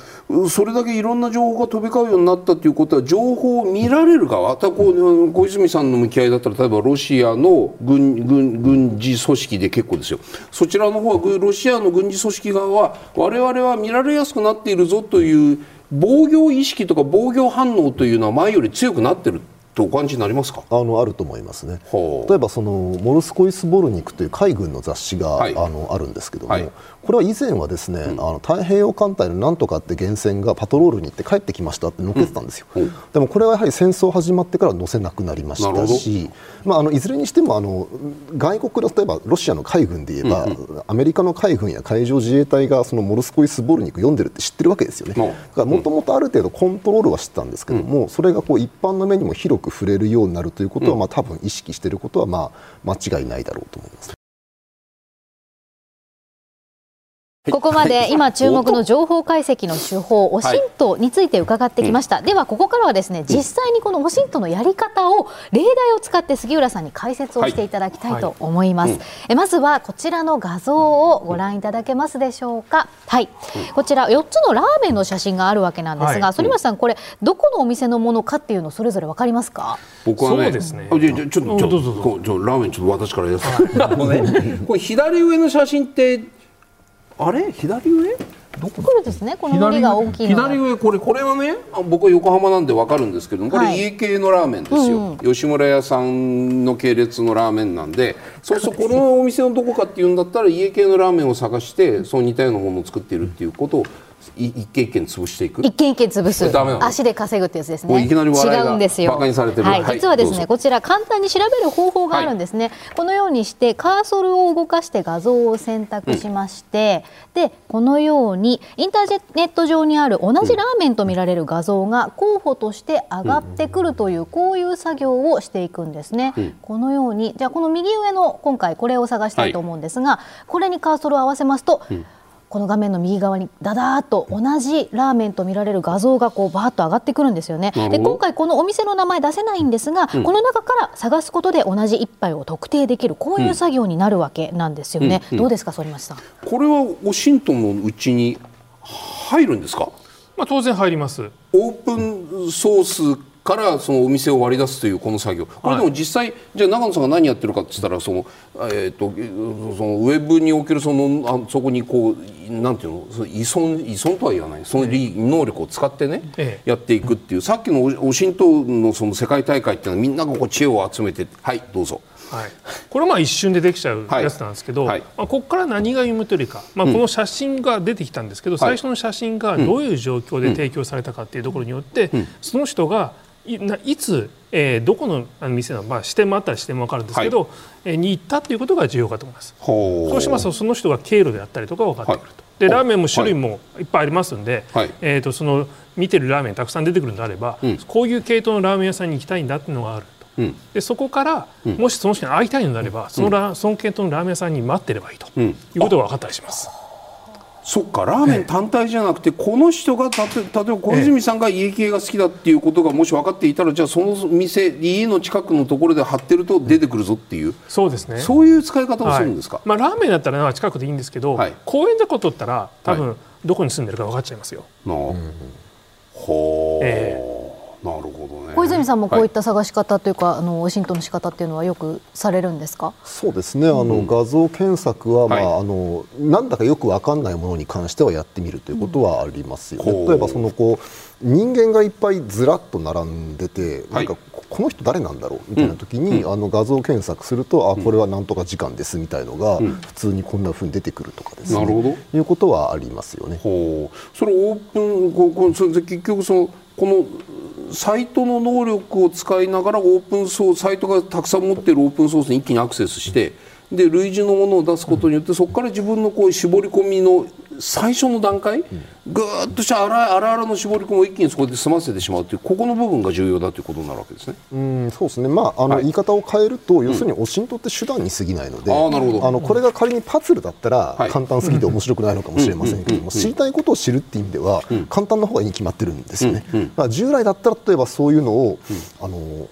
それだけいろんな情報が飛び交うようになったということは情報を見られる側こう小泉さんの向き合いだったら例えばロシアの軍軍軍事組織で結構ですよ。そちらの方はロシアの軍事組織側は我々は見られやすくなっているぞという防御意識とか防御反応というのは前より強くなってるとお感じになりますか？あのあると思いますね。例えばそのモルスコイス・ボルニクという海軍の雑誌が、はい、あのあるんですけども、はい、これは以前はですね、うん、あの太平洋艦隊のなんとかって源船がパトロールに行って帰ってきましたって載せてたんですよ、うん、でもこれはやはり戦争始まってから載せなくなりましたし、まあ、あのいずれにしてもあの外国の例えばロシアの海軍で言えば、うんうん、アメリカの海軍や海上自衛隊がそのモルスコイス・ボルニク読んでるって知ってるわけですよね、だからもともとある程度コントロールはしてたんですけども、それがこう一般の目にも広く触れるようになるということは、まあ、多分意識していることは、まあ、間違いないだろうと思います。ここまで今注目の情報解析の手法、オシントについて伺ってきました。はい、ではここからはですね、実際にこのオシントのやり方を例題を使って杉浦さんに解説をしていただきたいと思います。まずはこちらの画像をご覧いただけますでしょうか。はい、こちら4つのラーメンの写真があるわけなんですが、反町さんこれどこのお店のものかっていうのそれぞれわかりますか？僕はね、そうですね。ちょちょちょちょちょラーメンちょっと私からやす。[LAUGHS] これ左上の写真ってあれ？左上？どここれですね。この海が大きい左上？これこれはね僕は横浜なんでわかるんですけどこれ家系のラーメンですよ、はいうん、吉村屋さんの系列のラーメンなんでそうするとこのお店のどこかっていうんだったら家系のラーメンを探してそう似たようなものを作っているっていうことを一軒一軒潰していく？一軒一軒潰す。足で稼ぐってやつですね。いきなり違うんですよ。バカにされてる、はい、実はですねこちら簡単に調べる方法があるんですね、はい、このようにしてカーソルを動かして画像を選択しまして、うん、でこのようにインターネット上にある同じラーメンと見られる画像が候補として上がってくるという、こういう作業をしていくんですね、うん、このようにじゃあこの右上の今回これを探したいと思うんですが、はい、これにカーソルを合わせますと、うんこの画面の右側にだだーっと同じラーメンと見られる画像がこうバーッと上がってくるんですよね。で今回このお店の名前出せないんですが、うん、この中から探すことで同じ一杯を特定できるこういう作業になるわけなんですよね。うんうん、どうですか反町さん？これはワシントンのうちに入るんですか？まあ当然入ります。オープンソースからそのお店を割り出すというこの作業。これでも実際、はい、じゃあ長野さんが何やってるかって言ったらその、えーと、そのウェブにおけるそのあそこにこうなんていうの？依存依存とは言わない。その能力を使ってね、ええ、やっていくっていう。さっきのオシントのその世界大会っていうのはみんながこう知恵を集めてはいどうぞ。はい、これはまあ一瞬でできちゃうやつなんですけど、はい。はい、まあ、ここから何が読むというか、まあ、この写真が出てきたんですけど、うん、最初の写真がどういう状況で提供されたかっていうところによって、うん、その人がいつ、えー、どこの店の、まあ、支店もあったら支店も分かるんですけど、はい、えー、に行ったということが重要かと思います。そうしますとその人が経路であったりとか分かってくると、はい、でラーメンも種類もい。っぱいありますんで、はい、えーと、その見てるラーメンたくさん出てくるのであれば、うん、こういう系統のラーメン屋さんに行きたいんだっていうのがあると、うん、でそこから、うん、もしその人に会いたいのであればそのラ、その系統のラーメン屋さんに待ってればいいということが分かったりします。そっかラーメン単体じゃなくて、この人がたと例えば小泉さんが家系が好きだっていうことがもし分かっていたらじゃあその店家の近くのところで貼ってると出てくるぞっていうそうですね。そういう使い方をするんですか、はい、まあ、ラーメンだったら近くでいいんですけど、はい、公園でこ取ったら多分どこに住んでるか分かっちゃいますよ。はい、うん、ほう、えーなるほどね。小泉さんもこういった探し方というか、はい、あの浸透の仕方っていうのはよくされるんですか？そうですね。あの、うん、画像検索はまあ、はい、あのなんだかよくわかんないものに関してはやってみるということはありますよね。うん、例えばそのこう人間がいっぱいずらっと並んでて、なんかこの人誰なんだろうみたいな時に、うん、あの画像検索すると、あこれはなんとか時間ですみたいのが、普通にこんなふうに出てくるとかですね。なるほど。いうことはありますよね。ほう。それオープンここそれ結局そのこのサイトの能力を使いながらオープンソースサイトがたくさん持っているオープンソースに一気にアクセスしてで類似のものを出すことによってそこから自分のこう絞り込みの最初の段階ぐーっとした荒々の絞り込みを一気にそこで済ませてしまうというここの部分が重要だということになるわけですね。うんそうですね、まああの、はい、言い方を変えると要するにおしんとって手段に過ぎないので、あなるほど。あのこれが仮にパズルだったら簡単すぎて面白くないのかもしれませんけども知りたいことを知るっていう意味では簡単な方がいいに決まってるんですよね。まあ、従来だったら例えばそういうのを、あの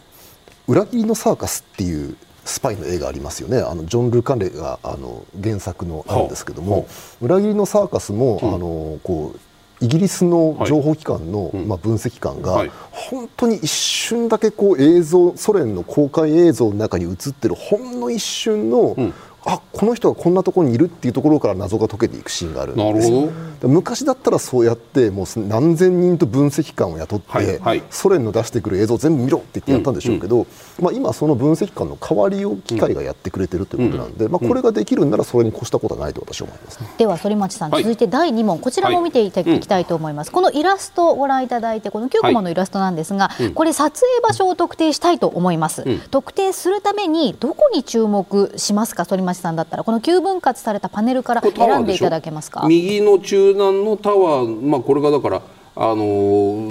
裏切りのサーカスっていうスパイの映画ありますよね。あのジョン・ルカンレがあの原作のあるんですけども裏切りのサーカスも、あのこうイギリスの情報機関の、まあ、分析官が、本当に一瞬だけこう映像ソ連の公開映像の中に映ってるほんの一瞬のあこの人がこんなところにいるっていうところから謎が解けていくシーンがあるんです昔だったらそうやってもう何千人と分析官を雇って、はいはい、ソ連の出してくる映像全部見ろって言ってやったんでしょうけど、うん。うん、まあ、今その分析官の代わりを機械がやってくれてるということなんで、うん、まあ、これができるんならそれに越したことはないと私は思います、ね、では反町さん、続いて第2問こちらも見ていきたいと思います、このイラストをご覧いただいてこの9コマのイラストなんですが、これ撮影場所を特定したいと思います、特定するためにどこに注目しますか？反町さんだったらこの9分割されたパネルから選んでいただけますか？右の中南のタワー、まあ、これがだからあの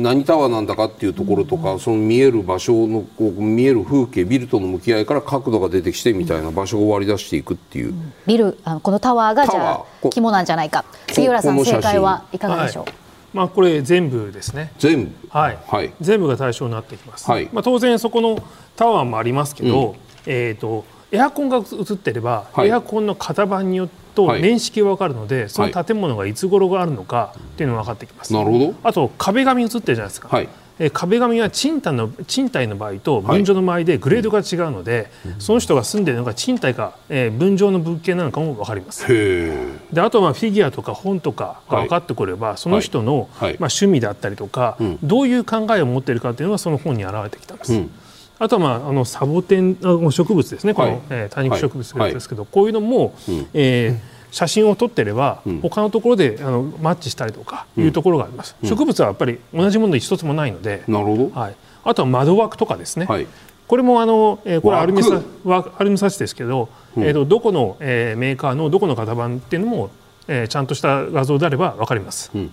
何タワーなんだかっていうところとか、その見える場所のこう見える風景ビルとの向き合いから角度が出てきてみたいな場所を割り出していくっていう、ビルあのこのタワーがじゃあ肝なんじゃないか。杉浦さん正解はいかがでしょう、はい。まあ、これ全部ですね。全部、はい、はい、全部が対象になってきます、はい、まあ、当然そこのタワーもありますけど、うん、えーとエアコンが映ってれば、はい、エアコンの型番によって年式が分かるので、はい、その建物がいつ頃があるのかっていうのが分かってきます。なるほど。あと壁紙映ってるじゃないですか。はい。え壁紙は賃貸の賃貸の場合と分譲の場合でグレードが違うので、はい、その人が住んでるのが賃貸か、えー、分譲の物件なのかも分かります。であとはフィギュアとか本とかが分かってくれば、はい、その人の、はい、まあ、趣味だったりとか、うん、どういう考えを持っているかというのがその本に表れてきたんです。うんあとは、まあ、あのサボテン植物ですね、この、はい、えー、多肉植物ですけど、はい、こういうのも、うん、えー、写真を撮ってれば、うん、他のところであのマッチしたりとかいうところがあります、うん、植物はやっぱり同じもので一つもないのでなるほど、はい、あとは窓枠とかですね、はい、これもあの、えー、これアルミサアルミサチですけど、うん、えーと、どこの、えー、メーカーのどこの型番っていうのも、えー、ちゃんとした画像であれば分かります。うん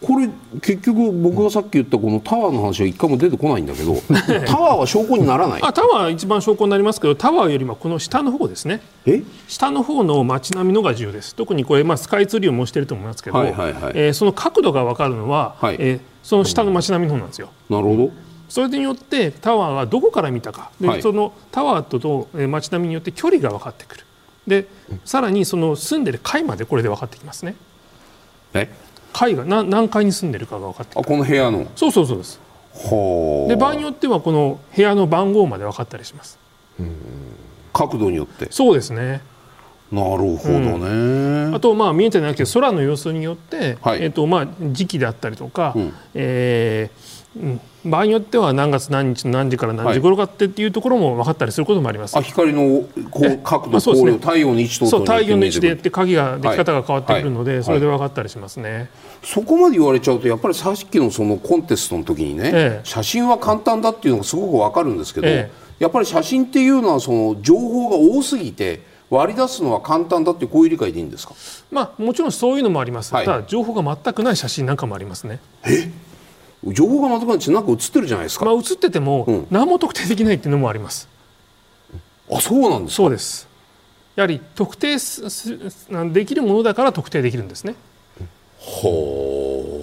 これ結局僕がさっき言ったこのタワーの話は一回も出てこないんだけど [LAUGHS] タワーは証拠にならない？あタワー一番証拠になりますけどタワーよりもこの下の方ですね。下の方の街並みのが重要です。特にこれ、まあ、スカイツリーを模していると思いますけど、はいはいはい、えー、その角度が分かるのは、はい、えー、その下の街並みの方なんですよ。なるほど。それによってタワーはどこから見たか。で、はい、そのタワーとと街並みによって距離が分かってくる。でさらにその住んでる階までこれで分かってきますね。え？階が何何階に住んでるかが分かってあこの部屋の？そうそうそうです。で場合によってはこの部屋の番号まで分かったりします。角度によって。そうですねなるほどね、うん、あとまあ見えてなくて空の様子によって、はい、えーとまあ、時期であったりとか、うん、えー、うん。場合によっては何月何日の何時から何時頃かってっていうところも分かったりすることもあります。あ光のこう角度、そうですね、太陽の位置とそう太陽の位置でやって鍵ができ方が変わってくるので、はい、それで分かったりしますね、そこまで言われちゃうとやっぱりさっきのそのコンテストの時にね、ええ、写真は簡単だっていうのがすごく分かるんですけど、え、やっぱり写真っていうのはその情報が多すぎて割り出すのは簡単だってこういう理解でいいんですか、まあ、もちろんそういうのもあります、はい、ただ情報が全くない写真なんかもありますね。え？情報がまとまってなんか映ってるじゃないですか、まあ、映ってても、何も特定できないっていうのもあります。あそうなんですそうです。やはり特定できるものだから特定できるんですね。ほう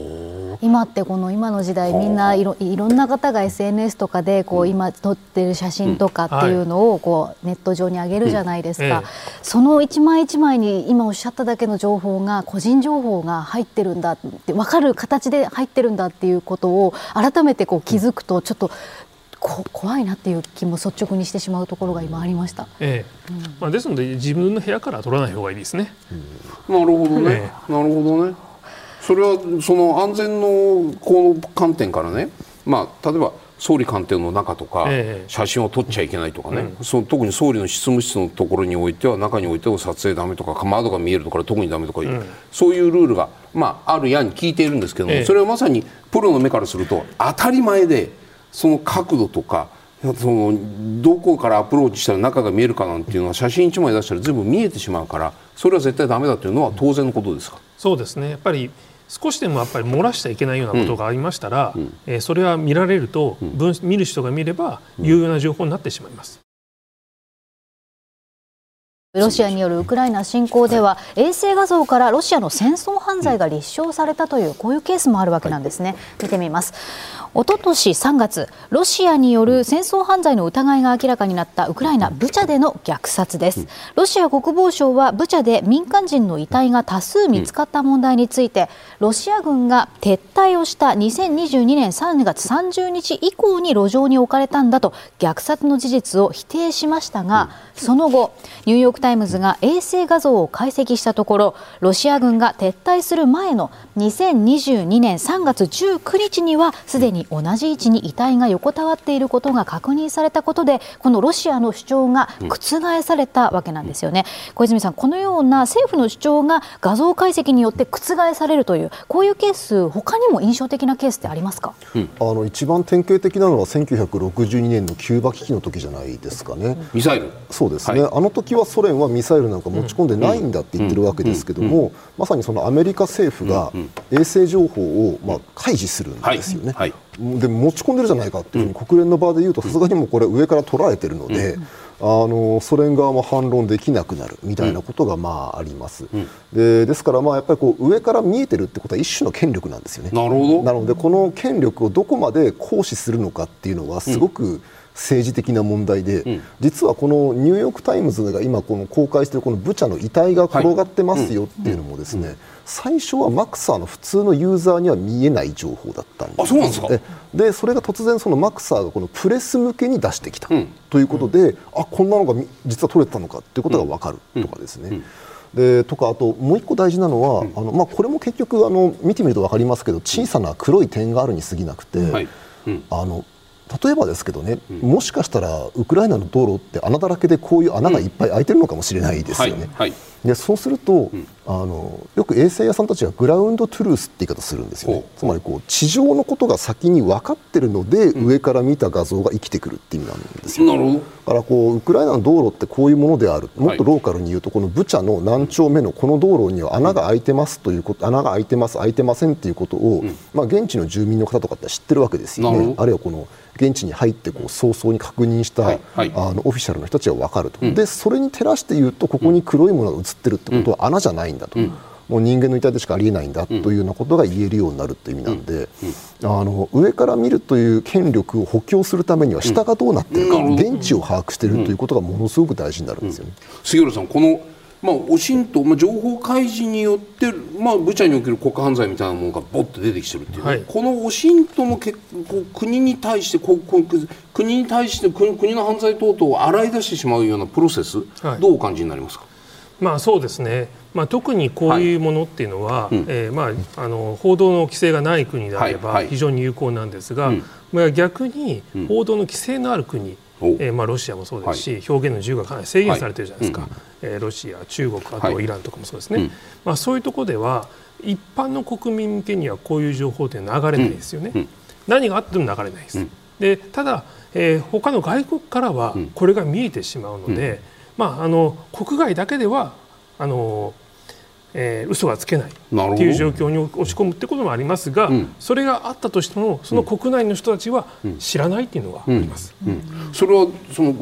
今ってこの今の時代みんないろいろんな方が SNS とかでこう今撮ってる写真とかっていうのをこうネット上に上げるじゃないですか、その一枚一枚に今おっしゃっただけの情報が個人情報が入ってるんだって分かる形で入ってるんだっていうことを改めてこう気づくとちょっと怖いなっていう気も率直にしてしまうところが今ありました、ええ。うん、まあ、ですので自分の部屋から撮らない方がいいですね。うん、なるほどね、ええ、なるほどねそれはその安全のこの観点からね、まあ、例えば総理官邸の中とか、写真を撮っちゃいけないとかね、うん、その特に総理の執務室のところにおいては中においては撮影だめとか窓が見えるところ特にだめとか、うん、そういうルールが、まあ、あるやんに聞いているんですけども、それはまさにプロの目からすると当たり前でその角度とかそのどこからアプローチしたら中が見えるかなんていうのは写真1枚出したら全部見えてしまうからそれは絶対だめだというのは当然のことですか？そうですね。やっぱり少しでもやっぱり漏らしちゃいけないようなことがありましたら、うん、えー、それは見られると、うん、見る人が見れば有用な情報になってしまいます。ロシアによるウクライナ侵攻では、衛星画像からロシアの戦争犯罪が立証されたというこういうケースもあるわけなんですね。見てみます。おととし3月、ロシアによる戦争犯罪の疑いが明らかになったウクライナ・ブチャでの虐殺です。ロシア国防省はブチャで民間人の遺体が多数見つかった問題について、ロシア軍が撤退をした2022年3月30日以降に路上に置かれたんだと虐殺の事実を否定しましたが、その後、ニューヨーク・タイムズが衛星画像を解析したところ、ロシア軍が撤退する前の2022年3月19日にはすでに同じ位置に遺体が横たわっていることが確認されたことでこのロシアの主張が覆されたわけなんですよね、うん、小泉さん、このような政府の主張が画像解析によって覆されるというこういうケース他にも印象的なケースってありますか、うん、あの一番典型的なのは1962年のキューバ危機の時じゃないですかね。ミサイル。そうですね、はい、あの時はソ連はミサイルなんか持ち込んでないんだって言ってるわけですけども、まさにそのアメリカ政府が衛星情報をまあ開示するんですよね。はい。はいで持ち込んでるじゃないかっていうふうに国連の場で言うとさすがにもこれ上から取られてるので、あのソ連側も反論できなくなるみたいなことがまああります、うん、でですからまあやっぱりこう上から見えてるってことは一種の権力なんですよね。なるほど。なのでこの権力をどこまで行使するのかっていうのはすごく、政治的な問題で、うん、実はこのニューヨーク・タイムズが今この公開しているこのブチャの遺体が転がってますよっていうのもですね、はいうん最初はマクサーの普通のユーザーには見えない情報だったんです、あそうなんですか？でそれが突然そのマクサーがこのプレス向けに出してきた、うん、ということで、うん、あこんなのが実は取れてたのかっていうことが分かるとかですね、でとかあともう一個大事なのは、あのまあ、これも結局あの見てみると分かりますけど小さな黒い点があるに過ぎなくて、はい。あの例えばですけどね、もしかしたらウクライナの道路って穴だらけでこういう穴がいっぱい開いてるのかもしれないですよね。はい。はいでそうすると、うん、あのよく衛星屋さんたちがグラウンドトゥルースって言い方するんですよね。つまりこう地上のことが先に分かってるので、うん、上から見た画像が生きてくるって意味なんですよ、なるほど。だからこうウクライナの道路ってこういうものである。もっとローカルに言うとこのブチャの何丁目のこの道路には穴が開いてますということ穴が開いてます開いてませんっていうことを、うん、まあ、現地の住民の方とかって知ってるわけですよね。あるいはこの現地に入ってこう早々に確認した、はい。はい、あのオフィシャルの人たちは分かると、うん、でそれに照らして言うとここに黒いものが映ってるってことは穴じゃないんだと。もう人間の遺体でしかありえないんだというようなことが言えるようになるという意味なんで、あの上から見るという権力を補強するためには下がどうなっているか、現地を把握しているということがものすごく大事になるんですよね。杉浦さんこのまあ、おしんと、まあ、情報開示によって、まあ、ブチャにおける国家犯罪みたいなものがぼっと出てきてるっていう、ね。はい、このおしんとも結構国に対してここ国に対して国国の犯罪等々を洗い出してしまうようなプロセス、はい、どうお感じになりますか、まあ、そうですね、まあ、特にこういうものっていうのは、はい。えー、まあ、あの報道の規制がない国であれば非常に有効なんですが、まあ、逆に報道の規制のある国、えーまあ、ロシアもそうですし、はい、表現の自由がかなり制限されてるじゃないですか、はい。うん、えー、ロシア、中国、あとイランとかもそうですね、はい、まあ、そういうところでは一般の国民向けにはこういう情報って流れないですよね、うん、何があっても流れないです。でただ、えー、他の外国からはこれが見えてしまうので、まあ、あの国外だけではあのえー、嘘がつけないっていう状況に落ち込むってこともありますが、うん、それがあったとしてもその国内の人たちは知らないっていうのがあります、うん。うん、それはその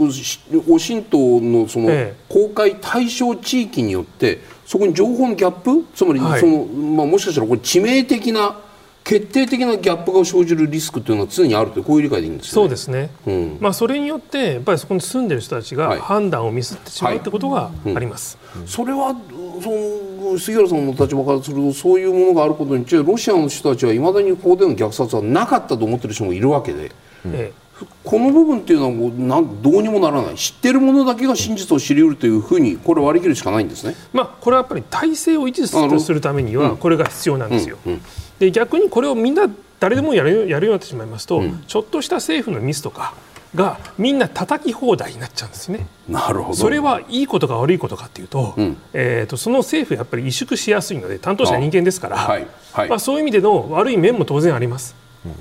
オシントのその公開対象地域によってそこに情報のギャップつまりその、はい、まあ、もしかしたらこれ致命的な決定的なギャップが生じるリスクというのは常にあるとこういう理解でいいんです、ね、そうですね、うん、まあ、それによってやっぱりそこに住んでいる人たちが判断をミスってしまうということがあります、はいはいうん、それはその杉原さんの立場からするとそういうものがあることにロシアの人たちはいまだにここでの虐殺はなかったと思っている人もいるわけで。ええ。この部分っていうのはもうなんどうにもならない。知っているものだけが真実を知り得るというふうにこれ割り切るしかないんですね、まあ、これはやっぱり体制を維持するためにはこれが必要なんですよ。うんうんうんで逆にこれをみんな誰でもやるやるようになってしまいますと、うん、ちょっとした政府のミスとかがみんな叩き放題になっちゃうんですね。なるほど。それはいいことか悪いことかっていうと,、うん、えーと、その政府やっぱり萎縮しやすいので担当者は人間ですから、はいはい、まあ、そういう意味での悪い面も当然あります、うん、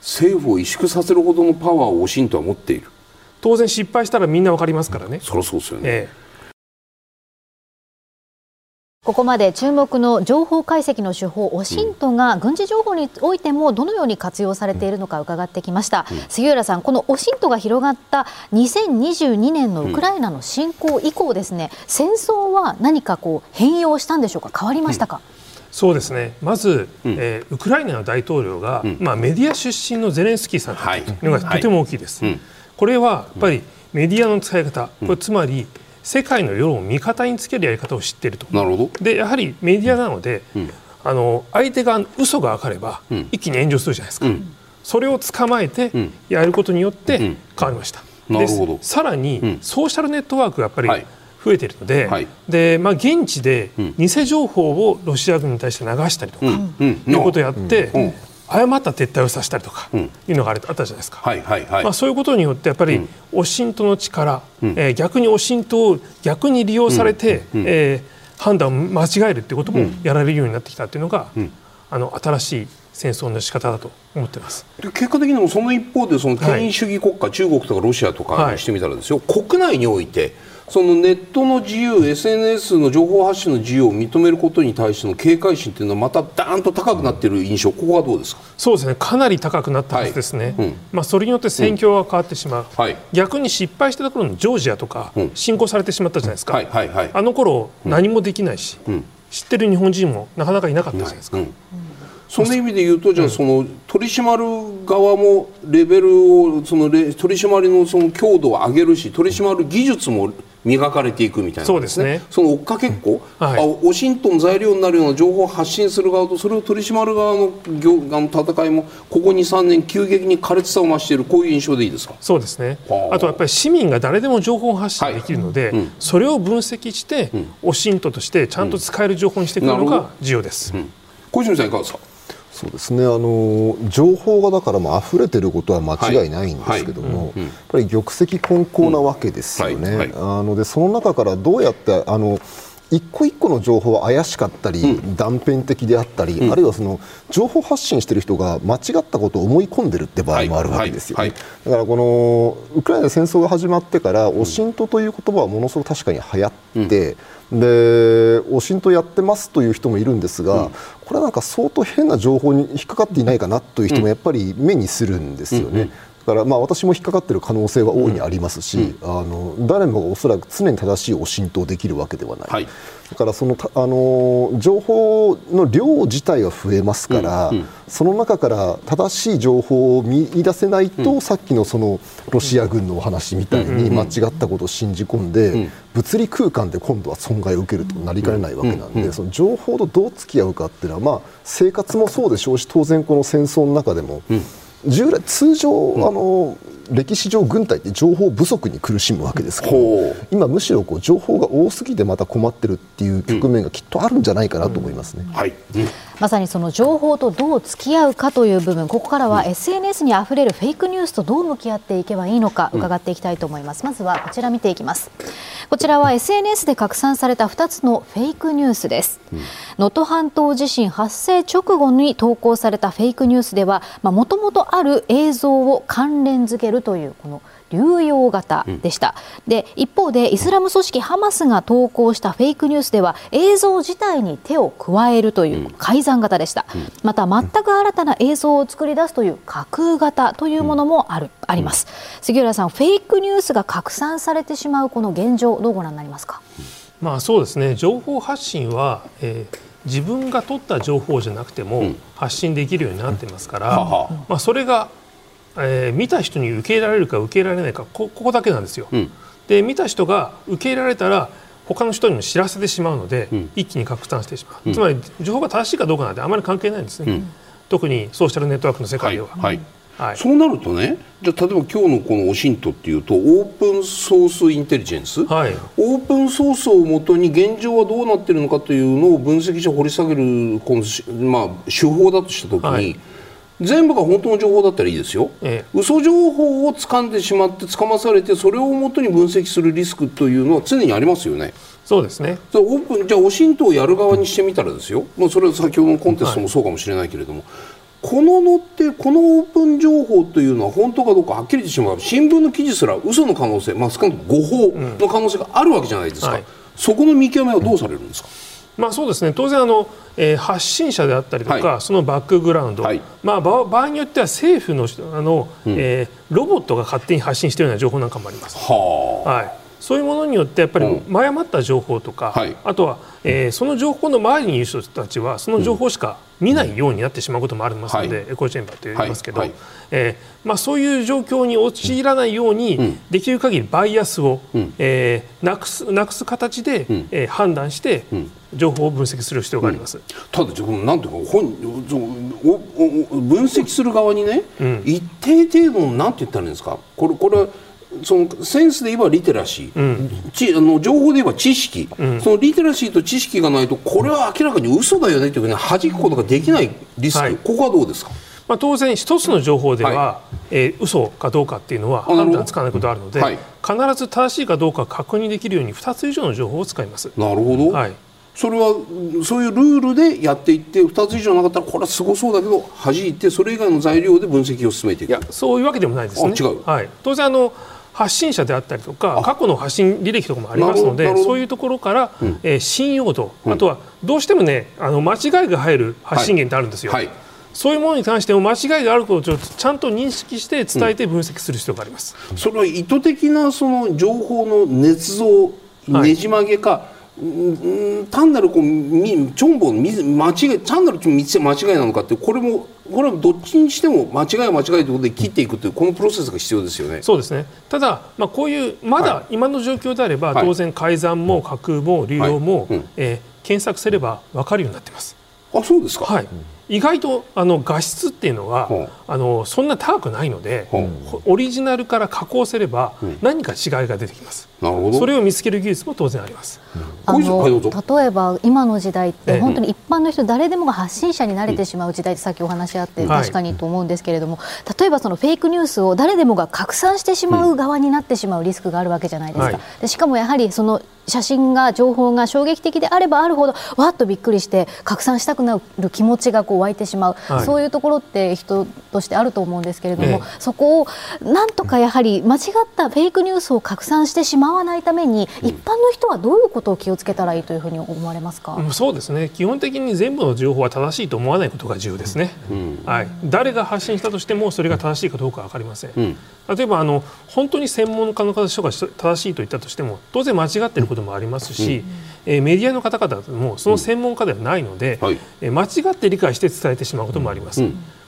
政府を萎縮させるほどのパワーをおしんとは持っている。当然失敗したらみんな分かりますからね。そりゃそうですよね、えーここまで注目の情報解析の手法オシントが軍事情報においてもどのように活用されているのか伺ってきました、うん、杉浦さんこのオシントが広がった2022年のウクライナの侵攻以降ですね、うん、戦争は何かこう変容したんでしょうか？変わりましたか、うん。そうですね。まず、うん、えー、ウクライナの大統領が、うん、まあ、メディア出身のゼレンスキーさんというのがとても大きいです。はいはい、これはやっぱりメディアの使い方、これつまり世界の世論を味方につけるやり方を知っていると。なるほど。でやはりメディアなので、あの相手が嘘が分かれば、一気に炎上するじゃないですか。それを捕まえてやることによって変わりました。なるほど。さらに、ソーシャルネットワークがやっぱり、はい。増えているのではい、でまあ、現地で偽情報をロシア軍に対して流したりとか、いうことをやって、誤った撤退をさせたりとかいうのがあったじゃないですか、はいはいはい、まあ、そういうことによってやっぱりオシントの力、うん、えー、逆にオシントを逆に利用されて、うん、えー、判断を間違えるっていうこともやられるようになってきたっていうのが、うん、あの新しい戦争の仕方だと思ってます。で結果的にもその一方でその権威主義国家、はい、中国とかロシアとかにしてみたらですよ、はい、国内においてそのネットの自由 SNS の情報発信の自由を認めることに対しての警戒心というのはまたダーンと高くなっている印象、ここはどうですか？そうですね。かなり高くなったはずですね、はい。うん、まあ、それによって戦況が変わってしまう、うんはい、逆に失敗したところのジョージアとか、侵攻されてしまったじゃないですか、はいはいはい、あの頃何もできないし、知ってる日本人もなかなかいなかったじゃないですか。その意味で言うと、じゃあ、その取り締まる側もレベルを、その取り締まりのその強度を上げるし、取り締まる技術も磨かれていくみたいな、ね、そうですね。その追っかけっこ、うん。はい、あオシントン材料になるような情報を発信する側とそれを取り締まる側の業あの戦いもここ23年急激に苛烈さを増しているこういう印象でいいですか？そうですね。あ。とやっぱり市民が誰でも情報発信できるので、はい。うん、それを分析して、うん、オシントとしてちゃんと使える情報にしていくのが重要です、小泉さんいかがですか？そうですね。あの情報がだからも溢れてることは間違いないんですけども、やっぱり玉石混交なわけですよね。あのでその中からどうやってあの一個一個の情報は怪しかったり、うん、断片的であったり、うん、あるいはその情報発信している人が間違ったことを思い込んでるって場合もあるわけですよ、ね。だからこのウクライナで戦争が始まってから、オシントという言葉はものすごく確かに流行って、うん、でオシントやってますという人もいるんですが、これはなんか相当変な情報に引っかかっていないかなという人もやっぱり目にするんですよね。だからまあ私も引っかかっている可能性は大いにありますし、うん、あの誰もがおそらく常に正しいを浸透できるわけではない、はい、だからそのあの情報の量自体は増えますから、うん。うん、その中から正しい情報を見出せないと、うん、さっきのそのロシア軍のお話みたいに間違ったことを信じ込んで、物理空間で今度は損害を受けるとなりかねないわけなんで、その情報とどう付き合うかっていうのは、まあ、生活もそうでしょうし当然この戦争の中でも。従来通常、うん、あの歴史上軍隊って情報不足に苦しむわけですけど今むしろこう情報が多すぎてまた困ってるっていう局面がきっとあるんじゃないかなと思いますね、はい、まさにその情報とどう付き合うかという部分ここからは SNS にあふれるフェイクニュースとどう向き合っていけばいいのか伺っていきたいと思います、まずはこちら見ていきます。こちらは SNS で拡散された2つのフェイクニュースです。能登、半島地震発生直後に投稿されたフェイクニュースではもともとある映像を関連付けるというこの流用型でした、うん、で一方でイスラム組織ハマスが投稿したフェイクニュースでは映像自体に手を加えるという改ざん型でした、うん、また全く新たな映像を作り出すという架空型というものもある、あります。杉浦さんフェイクニュースが拡散されてしまうこの現状どうご覧になりますか？まあそうですね。情報発信は、えー自分が取った情報じゃなくても発信できるようになってますから、まあ、それがえー、見た人に受け入れられるか受け入れられないかここだけなんですよ。うん、で見た人が受け入れられたら他の人にも知らせてしまうので、うん、一気に拡散してしまう、うん、つまり情報が正しいかどうかなんてあまり関係ないんですね、特にソーシャルネットワークの世界では。はい、はい。はい、そうなるとねじゃ例えば今日のこのオシントっていうとオープンソースインテリジェンス、はい、オープンソースをもとに現状はどうなっているのかというのを分析して掘り下げるこの、まあ、手法だとした時に、はい全部が本当の情報だったらいいですよ、ええ、嘘情報を掴んでしまって掴まされてそれをもとに分析するリスクというのは常にありますよね。そうですね。オープンじゃあ、オシントをやる側にしてみたらですよ、もうそれは先ほどのコンテストもそうかもしれないけれども、はい、こののってこのオープン情報というのは本当かどうかはっきり言ってしまう。新聞の記事すら嘘の可能性、まあ、少なくとも誤報の可能性があるわけじゃないですか、うんはい、そこの見極めはどうされるんですか、まあ、そうですね。当然あの、えー、発信者であったりとか、はい、そのバックグラウンド、はい、まあ、場合によっては政府のあの、うん、えー、ロボットが勝手に発信しているような情報なんかもあります。は、はい。そういうものによってやっぱり誤った情報とか、はい、あとは、えー、その情報の周りにいる人たちはその情報しか見ないようになってしまうこともありますので、うん、エコーチェンバーと言いますけど、はい。はい、えー、まあ、そういう状況に陥らないように、うん、できる限りバイアスを、うん、えー、なくすなくす形で、うん、えー、判断して、情報を分析する必要があります。ただなんていうか本分析する側にね、一定程度のなんて言ったらいいんですか？これこれそのセンスで言えばリテラシー、うん、ちあの情報で言えば知識、うん、そのリテラシーと知識がないとこれは明らかに嘘だよねというふうに弾くことができないリスク、はい、ここはどうですか？まあ、当然、一つの情報では、はい、えー、嘘かどうかっていうのは判断つかないことがあるので、はい、必ず正しいかどうか確認できるように2つ以上の情報を使います。なるほど、はい、それはそういうルールでやっていって2つ以上なかったらこれはすごそうだけど弾いてそれ以外の材料で分析を進めていく。いやそういうわけでもないですね。違う、はい、当然あの発信者であったりとか過去の発信履歴とかもありますのでそういうところから、うん、えー、信用度、うん、あとはどうしてもねあの間違いが入る発信源ってあるんですよ。はい。はい、そういうものに関しても間違いがあることをちゃんと認識して伝えて分析する必要があります。うん、それは意図的なその情報の捏造ねじ曲げか、はい単なるこうみチョンボの間違い単なる間違いなのかってこれもこれはどっちにしても間違いは間違いということで切っていくというこのプロセスが必要ですよね。そうですね。ただ、まあ、こういうまだ今の状況であれば、はい、当然改ざんも架空も流用も、はい。うん、えー、検索すれば分かるようになっています。あそうですか、はい。意外とあの画質っていうのは、あのそんな高くないので、オリジナルから加工すれば何か違いが出てきます。なるほど。それを見つける技術も当然あります。あの例えば今の時代って本当に一般の人誰でもが発信者になれてしまう時代ってさっきお話あって確かにと思うんですけれども、例えばそのフェイクニュースを誰でもが拡散してしまう側になってしまうリスクがあるわけじゃないですか。でしかもやはりその写真が情報が衝撃的であればあるほどわっとびっくりして拡散したくなる気持ちがこう湧いてしまう、はい、そういうところって人としてあると思うんですけれども、ええ、そこをなんとかやはり間違ったフェイクニュースを拡散してしまわないために、一般の人はどういうことを気をつけたらいいというふうに思われますか、うん、そうですね。基本的に全部の情報は正しいと思わないことが重要ですね、うん、はい、誰が発信したとしてもそれが正しいかどうか分かりません、うん、例えばあの本当に専門家の方が正しいと言ったとしても当然間違っていることもありますし、えー、メディアの方々もその専門家ではないので、はい、えー、間違って理解して伝えてしまうこともあります。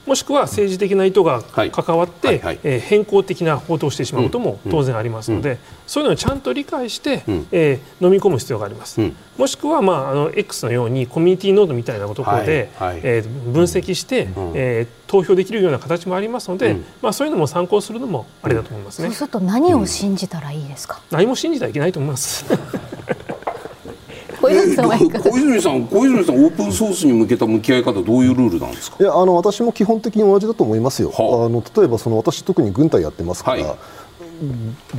もしくは政治的な意図が関わって、はいえー、変更的な報道をしてしまうことも当然ありますので、うん、そういうのをちゃんと理解して、うん、えー、飲み込む必要があります。うん、もしくは、まあ、あの X のようにコミュニティノードみたいなところで、はい。はい、えー、分析して、うん、えー、投票できるような形もありますので、まあ、そういうのも参考するのもありだと思いますね。そうすると何を信じたらいいですか、何も信じたらいけないと思います。[LAUGHS] 小泉さんは小泉さん小泉さんオープンソースに向けた向き合い方どういうルールなんですか？いやあの私も基本的に同じだと思いますよ、はあ、あの例えばその私特に軍隊やってますから、はい、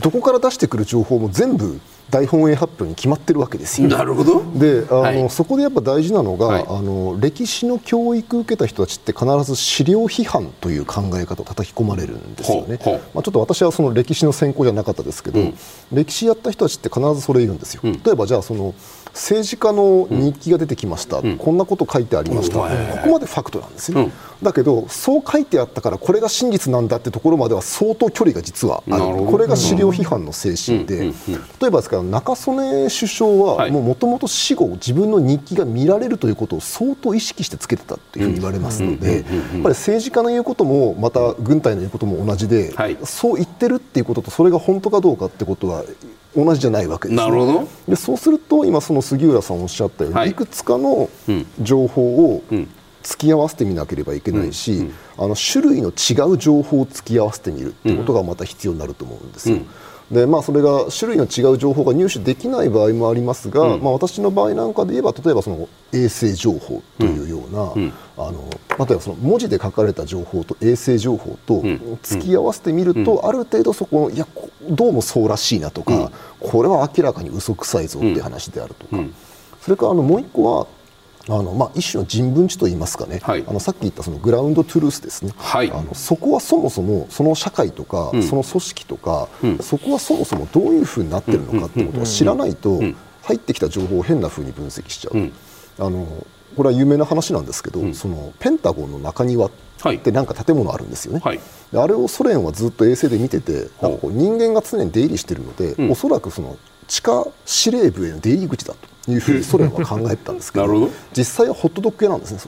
どこから出してくる情報も全部大本営発表に決まってるわけですよ。なるほど。であの、はい、そこでやっぱ大事なのが、はい、あの歴史の教育を受けた人たちって必ず資料批判という考え方を叩き込まれるんですよね。まあ、ちょっと私はその歴史の専攻じゃなかったですけど、うん、歴史やった人たちって必ずそれ言うんですよ。うん、例えばじゃあその政治家の日記が出てきました、うん、こんなこと書いてありました、ここまでファクトなんですよ、だけどそう書いてあったからこれが真実なんだってところまでは相当距離が実はある。これが資料批判の精神で、例えばですから中曽根首相はもともと死後自分の日記が見られるということを相当意識してつけてたというふうに言われますのでやっぱり政治家の言うこともまた軍隊の言うことも同じで、そう言ってるっていうこととそれが本当かどうかってことは同じじゃないわけです、ね、なるほど。でそうすると今その杉浦さんおっしゃったように、はい、いくつかの情報を突き合わせてみなければいけないし、うんうん、あの種類の違う情報を突き合わせてみるってことがまた必要になると思うんですよ。うん。でまあ、それが種類の違う情報が入手できない場合もありますが、うん、まあ、私の場合なんかで言えば例えばその衛星情報というような、うん、あの例えばその文字で書かれた情報と衛星情報と突き合わせてみると、うん、ある程度そこのいやどうもそうらしいなとか、これは明らかに嘘くさいぞっていう話であるとか、それからあのもう一個はあのまあ、一種の人文知といいますかね、はい、あのさっき言ったそのグラウンドトゥルースですね、はい、あのそこはそもそもその社会とか、うん、その組織とか、うん、そこはそもそもどういうふうになってるのかってことを知らないと入ってきた情報を変なふうに分析しちゃう。あのこれは有名な話なんですけど、うん、そのペンタゴンの中庭ってなんか建物あるんですよね、はい、あれをソ連はずっと衛星で見ててなんかこう人間が常に出入りしているので、うん、おそらくその地下司令部への出入り口だというふうにソ連は考えてたんですけど [LAUGHS] 実際はホットドッグ屋なんですね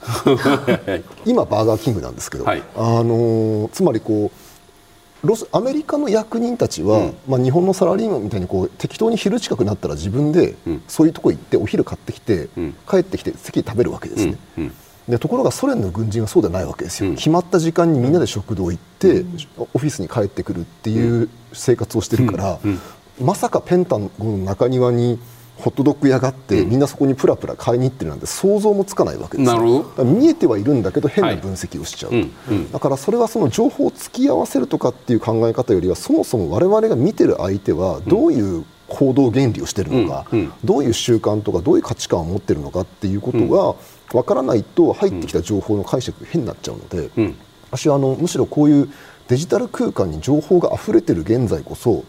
[LAUGHS] 今バーガーキングなんですけど、はい、あのー、つまりこうロスアメリカの役人たちは、うん、まあ、日本のサラリーマンみたいにこう適当に昼近くなったら自分でそういうとこ行ってお昼買ってきて、うん、帰ってきて席食べるわけですね。うん。でところがソ連の軍人はそうではないわけですよ、うん、決まった時間にみんなで食堂行って、うん、オフィスに帰ってくるっていう生活をしてるから、まさかペンタゴンの中庭にホットドッグ屋があって、みんなそこにプラプラ買いに行ってるなんて想像もつかないわけです見えてはいるんだけど変な分析をしちゃう、はい。うん、だからそれはその情報を突き合わせるとかっていう考え方よりはそもそも我々が見てる相手はどういう行動原理をしているのか、うんうん、どういう習慣とかどういう価値観を持っているのかっていうことが分からないと入ってきた情報の解釈が変になっちゃうので、うん、私はあのむしろこういうデジタル空間に情報が溢れてる現在こそ、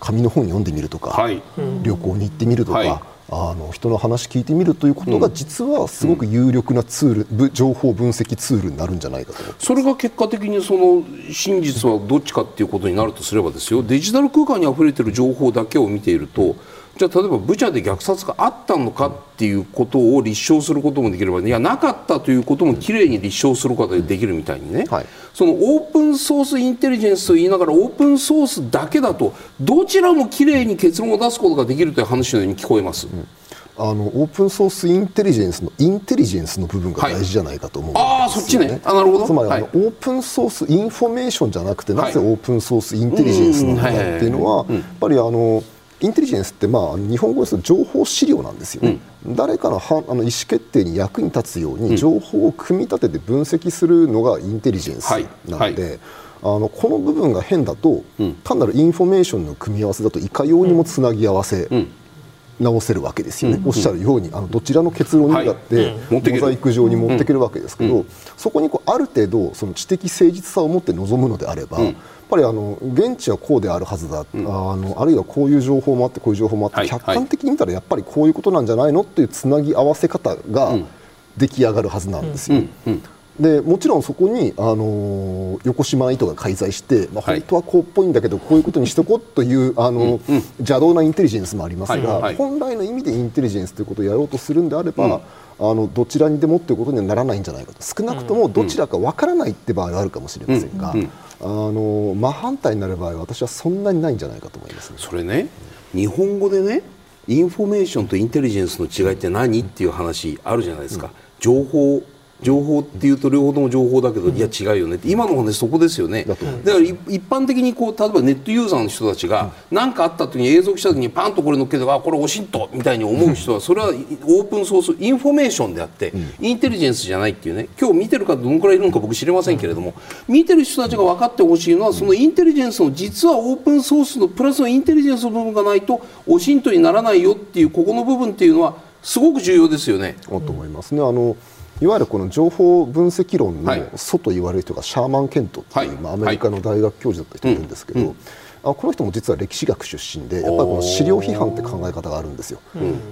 紙の本読んでみるとか、はい、旅行に行ってみるとか、はい、あの人の話聞いてみるということが実はすごく有力なツール、うん、情報分析ツールになるんじゃないかとそれが結果的にその真実はどっちかっていうことになるとすればですよ。デジタル空間に溢れてる情報だけを見ているとじゃあ例えばブチャで虐殺があったのかっていうことを立証することもできればいやなかったということもきれいに立証することができるみたいにね、はい、そのオープンソースインテリジェンスと言いながらオープンソースだけだとどちらもきれいに結論を出すことができるという話のように聞こえます。うんあのオープンソースインテリジェンスのインテリジェンスの部分が大事じゃないかと思うんですよ、ね、はい、あそっちね。あなるほど。つまり、はい、あのオープンソースインフォメーションじゃなくてなぜオープンソースインテリジェンスなのかっていうのはやっぱりあのインテリジェンスってまあ日本語ですと情報資料なんですよね、うん、誰かのはあの意思決定に役に立つように情報を組み立てて分析するのがインテリジェンスなので、はい。はい、あのこの部分が変だと、うん、単なるインフォメーションの組み合わせだといかようにもつなぎ合わせ、直せるわけですよね、うん、おっしゃるようにあのどちらの結論にだって、モザイク状に持っていけるわけですけど、そこにこうある程度その知的誠実さを持って臨むのであれば、ぱりあの現地はこうであるはずだ、うん、あのあるいはこういう情報もあってこういう情報もあって、はい、客観的に見たらやっぱりこういうことなんじゃないのっていうつなぎ合わせ方が出来上がるはずなんですよ。でもちろんそこに、あの横島糸が介在して、まあ、本当はこうっぽいんだけど、こういうことにしとこうというあの、邪道なインテリジェンスもありますが、本来の意味でインテリジェンスということをやろうとするんであれば、あのどちらにでもということにはならないんじゃないかと。少なくともどちらかわからないって場合はあるかもしれませんが、あの真反対になる場合は私はそんなにないんじゃないかと思います、ね、それね日本語でねインフォメーションとインテリジェンスの違いって何っていう話あるじゃないですか、うん、情報情報っていうと両方とも情報だけど、いや違うよねって今の話そこですよね。だから一般的にこう例えばネットユーザーの人たちが何かあった時に映像した時にパンとこれ乗っけてあこれオシントみたいに思う人はそれはオープンソースインフォメーションであってインテリジェンスじゃないっていうね。今日見てる方どのくらいいるのか僕知りませんけれども見てる人たちが分かってほしいのはそのインテリジェンスの実はオープンソースのプラスのインテリジェンスの部分がないとおしんとにならないよっていうここの部分っていうのはすごく重要ですよね。と思いますね。あのいわゆるこの情報分析論の祖と言われる人がシャーマン・ケントっていう、まあ、アメリカの大学教授だった人がいるんですけど、あこの人も実は歴史学出身でやっぱりこの資料批判って考え方があるんですよ。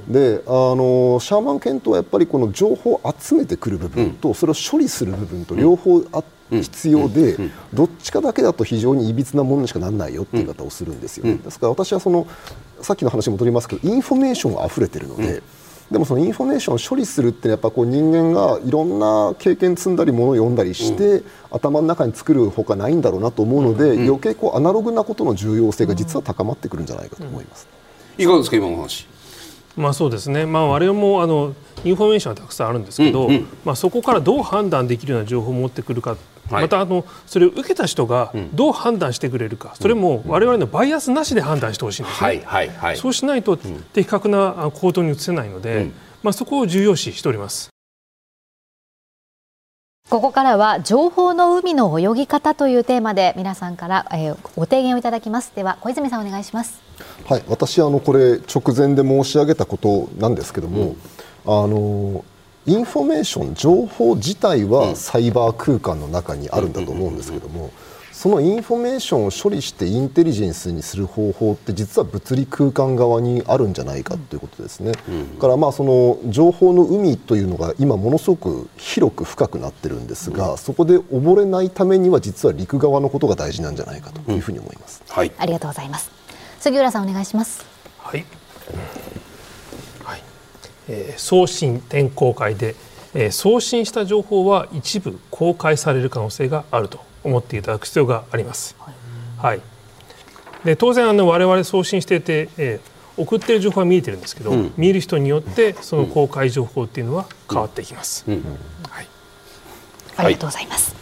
であのシャーマン・ケントはやっぱりこの情報を集めてくる部分と、それを処理する部分と両方あ必要で、どっちかだけだと非常にいびつなものにしかならないよっていう言い方をするんですよ、ですから私はそのさっきの話に戻りますけどインフォメーションが溢れてるので、でもそのインフォメーションを処理するってやっぱこう人間がいろんな経験積んだりものを読んだりして、うん、頭の中に作るほかないんだろうなと思うので、うん、余計こうアナログなことの重要性が実は高まってくるんじゃないかと思います。いかがですか今の話。まあそうですね。まあ我々もあのインフォメーションはたくさんあるんですけど、うんうん、まあそこからどう判断できるような情報を持ってくるかまたあのそれを受けた人がどう判断してくれるか、それも我々のバイアスなしで判断してほしいんですね、そうしないと的確な行動に移せないので、まあ、そこを重要視しております。ここからは情報の海の泳ぎ方というテーマで皆さんから、えー、ご提言をいただきます。では小泉さんお願いします。はい。私あのこれ直前で申し上げたことなんですけども、うん、あのインフォメーション情報自体はサイバー空間の中にあるんだと思うんですけども、そのインフォメーションを処理してインテリジェンスにする方法って実は物理空間側にあるんじゃないかということですね。うん、からまあその情報の海というのが今ものすごく広く深くなってるんですが、うん、そこで溺れないためには実は陸側のことが大事なんじゃないかというふうに思います。はい、ありがとうございます。杉浦さんお願いします。はい。はい。えー、送信転公開で、えー、送信した情報は一部公開される可能性があると思っていただく必要があります。はい。はい、で当然あの我々送信していて、えー、送っている情報は見えてるんですけど、うん、見る人によってその公開情報っていうのは変わっていきます。うんうん、はい。ありがとうございます。